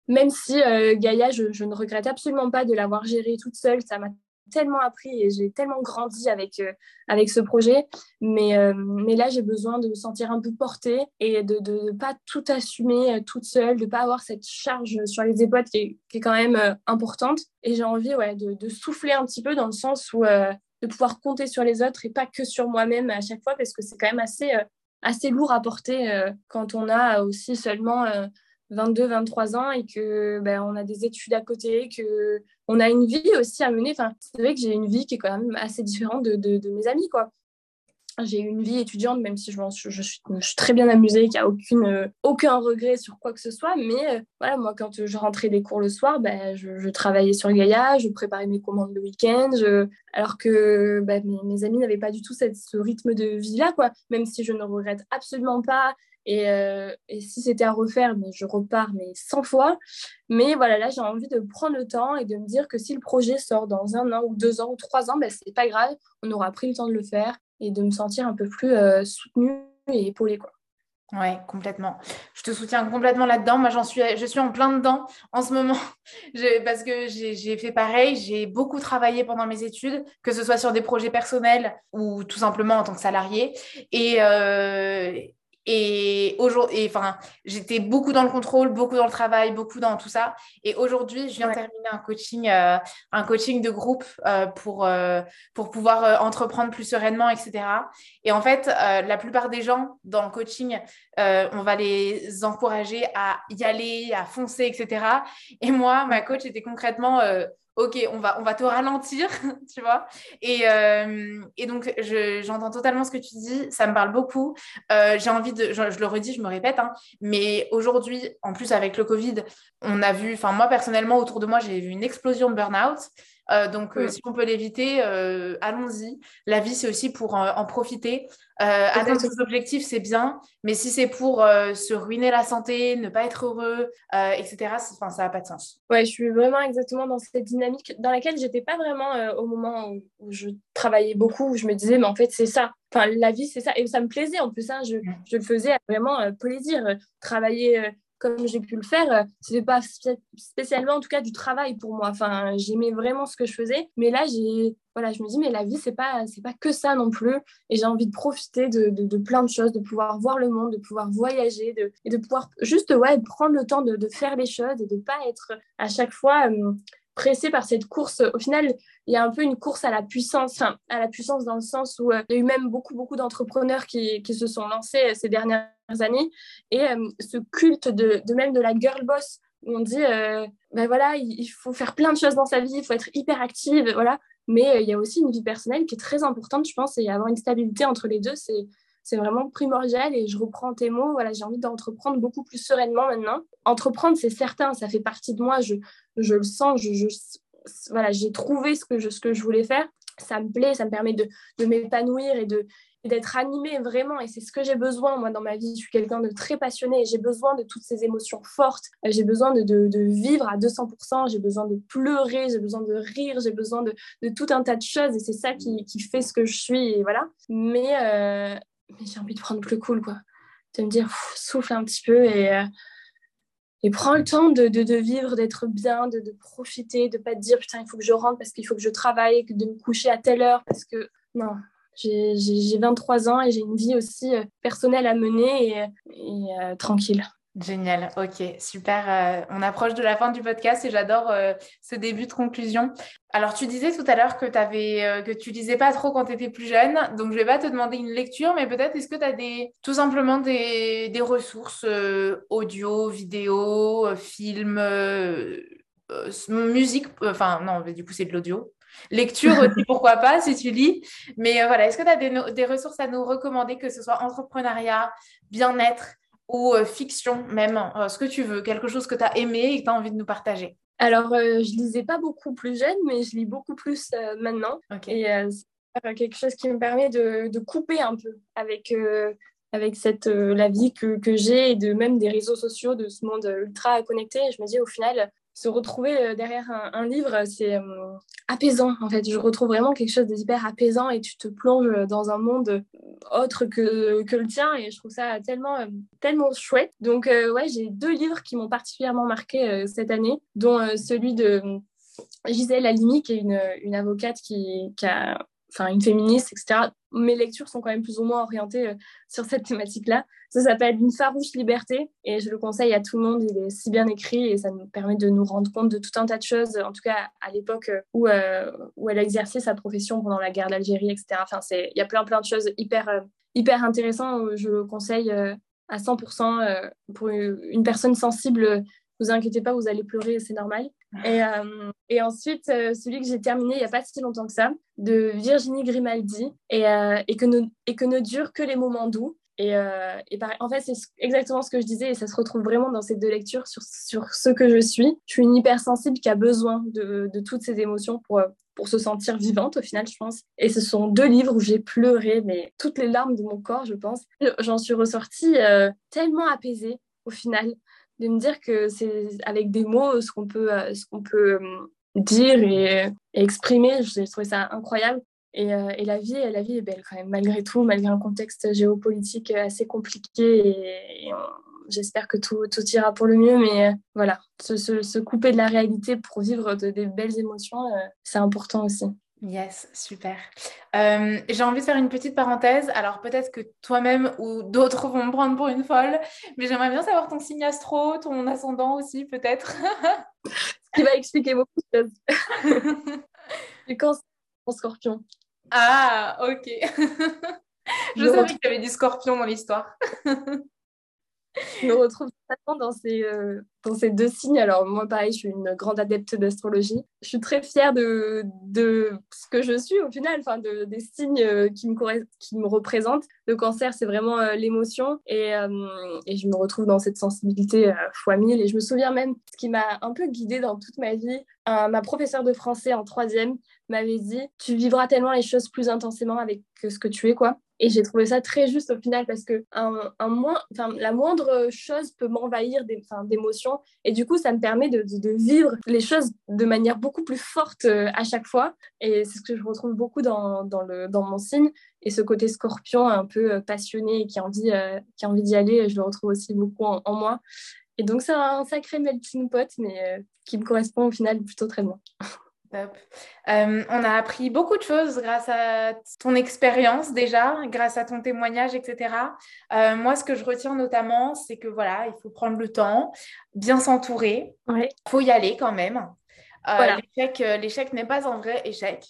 Même si euh, Gaïa, je, ne regrette absolument pas de l'avoir gérée toute seule, ça m'a tellement appris et j'ai tellement grandi avec, avec ce projet. Mais, mais là, j'ai besoin de me sentir un peu portée et de ne pas tout assumer toute seule, de ne pas avoir cette charge sur les épaules qui est, qui est quand même importante. Et j'ai envie ouais, de, de, souffler un petit peu dans le sens où de pouvoir compter sur les autres et pas que sur moi-même à chaque fois parce que c'est quand même assez assez lourd à porter euh, quand on a aussi seulement 22, euh, 23 ans et que ben, on a des études à côté, que on a une vie aussi à mener. Enfin, c'est vrai que j'ai une vie qui est quand même assez différente de, de, de mes amis, quoi j'ai eu une vie étudiante, même si je, suis, très bien amusée, qu'il n'y a euh, aucun regret sur quoi que ce soit. Mais euh, voilà, moi, quand je rentrais des cours le soir, ben, je, travaillais sur Gaïa, je préparais mes commandes le week-end, alors que ben, mes, amis n'avaient pas du tout cette, ce rythme de vie-là, quoi. Même si je ne regrette absolument pas. Et, euh, si c'était à refaire, je repars mais 100 fois. Mais voilà, là, j'ai envie de prendre le temps et de me dire que si le projet sort dans un an ou deux ans ou trois ans, ben, c'est pas grave, on aura pris le temps de le faire et de me sentir un peu plus euh, soutenue et épaulée. Quoi. Ouais, complètement. Je te soutiens complètement là-dedans. Moi, j'en suis, je suis en plein dedans en ce moment parce que j'ai fait pareil. J'ai beaucoup travaillé pendant mes études, que ce soit sur des projets personnels ou tout simplement en tant que salarié. Et, euh, et aujourd'hui, enfin, j'étais beaucoup dans le contrôle, beaucoup dans le travail, beaucoup dans tout ça. Et aujourd'hui, je viens de terminer un coaching, euh, un coaching de groupe euh, pour, euh, pour pouvoir entreprendre plus sereinement, etc. Et en fait, la plupart des gens dans le coaching, on va les encourager à y aller, à foncer, etc. Et moi, ma coach était concrètement ok, on va, te ralentir, tu vois. Et, euh, et donc, j'entends totalement ce que tu dis, ça me parle beaucoup. Euh, j'ai envie de, je, le redis, je me répète, hein, mais aujourd'hui, en plus avec le Covid, on a vu, enfin moi personnellement, autour de moi, j'ai vu une explosion de burn-out. Donc, si on peut l'éviter, allons-y. La vie, c'est aussi pour en profiter. atteindre ses objectifs, c'est bien, mais si c'est pour se ruiner la santé, ne pas être heureux, etc., ça n'a pas de sens. Ouais, je suis vraiment exactement dans cette dynamique dans laquelle j'étais pas vraiment au moment où, où, je travaillais beaucoup, où je me disais, mais en fait, c'est ça. Enfin, la vie, c'est ça. Et ça me plaisait en plus. Hein, je, mm. je, le faisais vraiment euh, plaisir. Travailler euh, comme j'ai pu le faire, euh, c'était pas spécialement en tout cas du travail pour moi. Enfin, j'aimais vraiment ce que je faisais. Mais là, j'ai, voilà, je me dis, mais la vie, c'est pas, pas que ça non plus. Et j'ai envie de profiter de, de, plein de choses, de pouvoir voir le monde, de pouvoir voyager, de, et de pouvoir juste, ouais, prendre le temps de, de faire les choses et de pas être à chaque fois pressé par cette course. Au final, il y a un peu une course à la puissance, à la puissance dans le sens où euh, il y a eu même beaucoup, beaucoup d'entrepreneurs qui, se sont lancés euh, ces dernières années. Et euh, ce culte de, de, même de la girl boss, où on dit, ben voilà, il, faut faire plein de choses dans sa vie, il faut être hyper active, voilà. Mais il y a aussi une vie personnelle qui est très importante, je pense, et avoir une stabilité entre les deux, c'est c'est vraiment primordial et je reprends tes mots. Voilà, j'ai envie d'entreprendre beaucoup plus sereinement maintenant. Entreprendre, c'est certain, ça fait partie de moi. Je, je le sens. Je, voilà, j'ai trouvé ce que, je, ce que je voulais faire. Ça me plaît, ça me permet de, de m'épanouir et de d'être animée vraiment et c'est ce que j'ai besoin moi dans ma vie je suis quelqu'un de très passionné j'ai besoin de toutes ces émotions fortes j'ai besoin de, de, vivre à 200% j'ai besoin de pleurer j'ai besoin de rire j'ai besoin de, de, tout un tas de choses et c'est ça qui, qui, fait ce que je suis voilà mais euh, mais j'ai envie de prendre plus cool, quoi. De me dire, souffle un petit peu et, euh, et prends le temps de, de, vivre, d'être bien, de, de, profiter, de pas te dire, putain, il faut que je rentre parce qu'il faut que je travaille, de me coucher à telle heure parce que, non, j'ai 23 ans et j'ai une vie aussi euh, personnelle à mener et, euh, tranquille. Génial, ok, super. Euh, on approche de la fin du podcast et j'adore euh, ce début de conclusion. Alors, tu disais tout à l'heure que, avais, euh, que tu lisais pas trop quand tu étais plus jeune, donc je vais pas te demander une lecture, mais peut-être est-ce que tu as des, tout simplement des, des ressources audio, vidéo, film, musique, enfin non, du coup c'est de l'audio. Lecture aussi, pourquoi pas, si tu lis. Mais voilà, est-ce que tu as des, des ressources à nous recommander, que ce soit entrepreneuriat, bien-être ou euh, fiction même, euh, ce que tu veux, quelque chose que tu as aimé et que tu as envie de nous partager Alors, euh, je lisais pas beaucoup plus jeune, mais je lis beaucoup plus maintenant. Et c'est quelque chose qui me permet de, de couper un peu avec, avec cette, la vie que, que j'ai et de même des réseaux sociaux, de ce monde ultra connecté. je me dis, au final, se retrouver euh, derrière un, livre, c'est euh, apaisant en fait. Je retrouve vraiment quelque chose d'hyper apaisant et tu te plonges dans un monde autre que, que le tien et je trouve ça tellement, euh, tellement chouette. Donc ouais, j'ai deux livres qui m'ont particulièrement marqué cette année, dont celui de Gisèle Halimi, qui est une, une avocate qui, qui a enfin une féministe, etc. Mes lectures sont quand même plus ou moins orientées euh, sur cette thématique-là. Ça s'appelle Une farouche liberté et je le conseille à tout le monde. Il est si bien écrit et ça nous permet de nous rendre compte de tout un tas de choses, en tout cas à l'époque euh, où, euh, où elle exercé sa profession pendant la guerre d'Algérie, etc. Enfin, il y a plein plein de choses hyper, hyper intéressantes. Je le conseille à 100% pour une personne sensible vous inquiétez pas, vous allez pleurer, c'est normal. Et, euh, et ensuite, euh, celui que j'ai terminé il n'y a pas si longtemps que ça, de Virginie Grimaldi, et, euh, et, que, ne, et que ne durent que les moments doux. Et, et en fait, c'est exactement ce que je disais, et ça se retrouve vraiment dans ces deux lectures sur, sur ce que je suis. Je suis une hypersensible qui a besoin de, de toutes ces émotions pour, pour se sentir vivante au final, je pense. Et ce sont deux livres où j'ai pleuré, mais toutes les larmes de mon corps, je pense. J'en suis ressortie tellement apaisée au final de me dire que c'est avec des mots ce qu'on peut, euh, ce qu'on peut euh, dire et, exprimer. J'ai trouvé ça incroyable. Et, euh, et, la vie, la vie est belle quand même, malgré tout, malgré un contexte géopolitique assez compliqué. Et, j'espère que tout, tout, ira pour le mieux. Mais voilà, se, se, couper de la réalité pour vivre de, des belles émotions, c'est important aussi. Yes, super. Euh, j'ai envie de faire une petite parenthèse. Alors peut-être que toi-même ou d'autres vont me prendre pour une folle, mais j'aimerais bien savoir ton signe astro, ton ascendant aussi peut-être. Ce qui va expliquer beaucoup de choses. du cancer en scorpion. Ah, ok. Je, savais qu'il y avait du scorpion dans l'histoire. je me retrouve ascendant dans ces, euh, dans ces deux signes. Alors, moi, pareil, je suis une grande adepte d'astrologie. Je suis très fière de, de ce que je suis au final, enfin, de, des signes euh, qui me, qui me représentent. Le cancer, c'est vraiment euh, l'émotion et, et, je me retrouve dans cette sensibilité fois mille. Et je me souviens même, ce qui m'a un peu guidée dans toute ma vie, ma professeure de français en troisième m'avait dit Tu vivras tellement les choses plus intensément avec ce que tu es, quoi. Et j'ai trouvé ça très juste au final parce que un, la moindre chose peut m'envahir d'émotions. Et du coup, ça me permet de, vivre les choses de manière beaucoup plus forte euh, à chaque fois. Et c'est ce que je retrouve beaucoup dans, mon signe. Et ce côté scorpion un peu euh, passionné et qui a envie, euh, qui envie d'y aller, je le retrouve aussi beaucoup en, en moi. Et donc, c'est un sacré melting pot, mais qui me correspond au final plutôt très bien. Euh, on a appris beaucoup de choses grâce à ton expérience déjà, grâce à ton témoignage, etc. Euh, moi, ce que je retiens notamment, c'est que voilà, il faut prendre le temps, bien s'entourer. Il faut y aller quand même. Euh, l'échec n'est pas un vrai échec.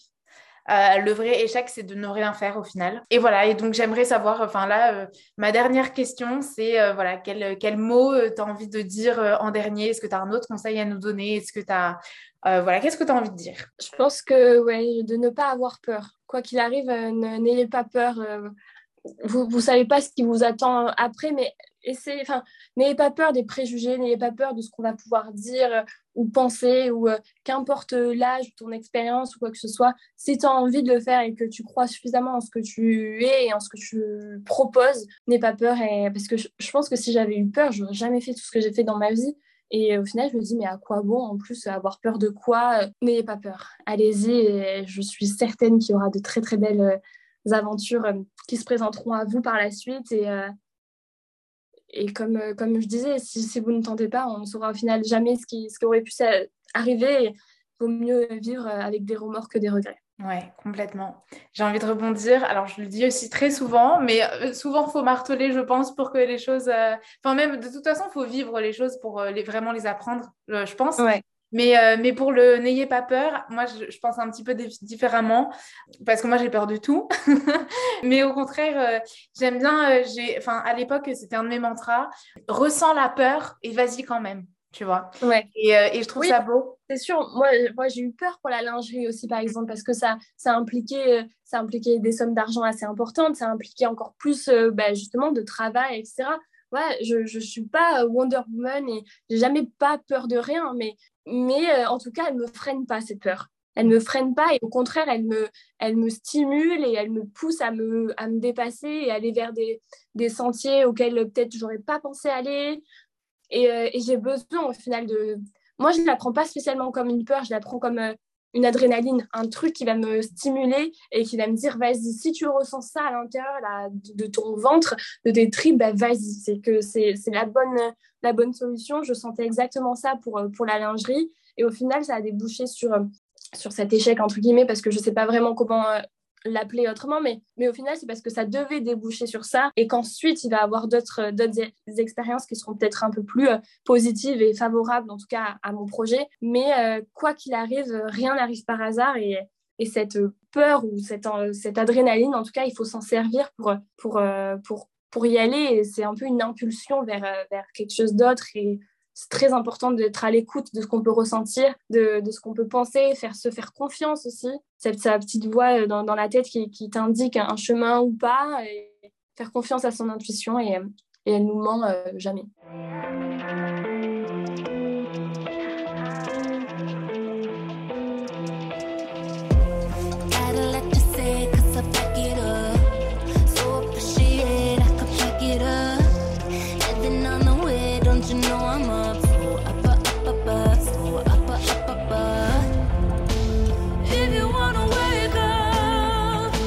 le vrai échec, c'est de ne rien faire au final. Et voilà, et donc j'aimerais savoir, enfin là, ma dernière question, c'est voilà, quel, quel mot tu as envie de dire en dernier? Est-ce que tu as un autre conseil à nous donner? Est-ce que tu as euh, voilà, qu'est-ce que tu as envie de dire? Je pense que de ne pas avoir peur. Quoi qu'il arrive, euh, n'ayez pas peur. Euh, vous ne savez pas ce qui vous attend après, mais n'ayez pas peur des préjugés, n'ayez pas peur de ce qu'on va pouvoir dire ou penser, ou qu'importe l'âge, ton expérience ou quoi que ce soit, si tu as envie de le faire et que tu crois suffisamment en ce que tu es et en ce que tu proposes, n'aie pas peur. Et... Parce que je, je pense que si j'avais eu peur, je n'aurais jamais fait tout ce que j'ai fait dans ma vie. Et au final, je me dis, mais à quoi bon en plus avoir peur de quoi? N'ayez pas peur. Allez-y, je suis certaine qu'il y aura de très très belles euh, aventures euh, qui se présenteront à vous par la suite. Et, euh, comme, je disais, si, si, vous ne tentez pas, on ne saura au final jamais ce qui, ce qui aurait pu arriver. Il vaut mieux vivre avec des remords que des regrets. Ouais, complètement. J'ai envie de rebondir. Alors, je le dis aussi très souvent, mais euh, souvent, il faut marteler, je pense, pour que les choses. Euh, enfin, même de toute façon, il faut vivre les choses pour euh, les, vraiment les apprendre, je pense. Ouais. Mais, mais pour le n'ayez pas peur, moi, je, pense un petit peu différemment, parce que moi, j'ai peur de tout. mais au contraire, j'aime bien. j'ai enfin, à l'époque, c'était un de mes mantras ressens la peur et vas-y quand même tu vois. Ouais. Et, euh, et je trouve ça beau. C'est sûr, moi, moi j'ai eu peur pour la lingerie aussi, par exemple, parce que ça, ça, impliquait, euh, ça impliquait des sommes d'argent assez importantes, ça impliquait encore plus, euh, bah, justement, de travail, etc. Ouais, je ne suis pas Wonder Woman et j'ai jamais pas peur de rien, mais, mais en tout cas, elle me freine pas, cette peur. Elle me freine pas et au contraire, elle me, elle me stimule et elle me pousse à me, à me dépasser et aller vers des, des sentiers auxquels peut-être j'aurais pas pensé aller, euh, et, j'ai besoin au final de... Moi, je ne la prends pas spécialement comme une peur, je la prends comme euh, une adrénaline, un truc qui va me stimuler et qui va me dire, vas-y, si tu ressens ça à l'intérieur de, ton ventre, de tes tripes, bah, vas-y, c'est que c'est la bonne, la bonne solution. Je sentais exactement ça pour, euh, pour la lingerie. Et au final, ça a débouché sur, sur cet échec, entre guillemets, parce que je ne sais pas vraiment comment l'appeler autrement, mais, mais au final, c'est parce que ça devait déboucher sur ça et qu'ensuite, il va avoir d'autres expériences qui seront peut-être un peu plus euh, positives et favorables, en tout cas, à, mon projet. Mais euh, quoi qu'il arrive, rien n'arrive par hasard et, et cette peur ou cette, cette adrénaline, en tout cas, il faut s'en servir pour, pour, euh, pour, pour y aller. C'est un peu une impulsion vers, vers quelque chose d'autre et c'est très important d'être à l'écoute de ce qu'on peut ressentir, de, de ce qu'on peut penser, faire se faire confiance aussi. Cette sa petite voix euh, dans, dans la tête qui, qui t'indique un chemin ou pas, faire confiance à son intuition et, et elle nous ment euh, jamais.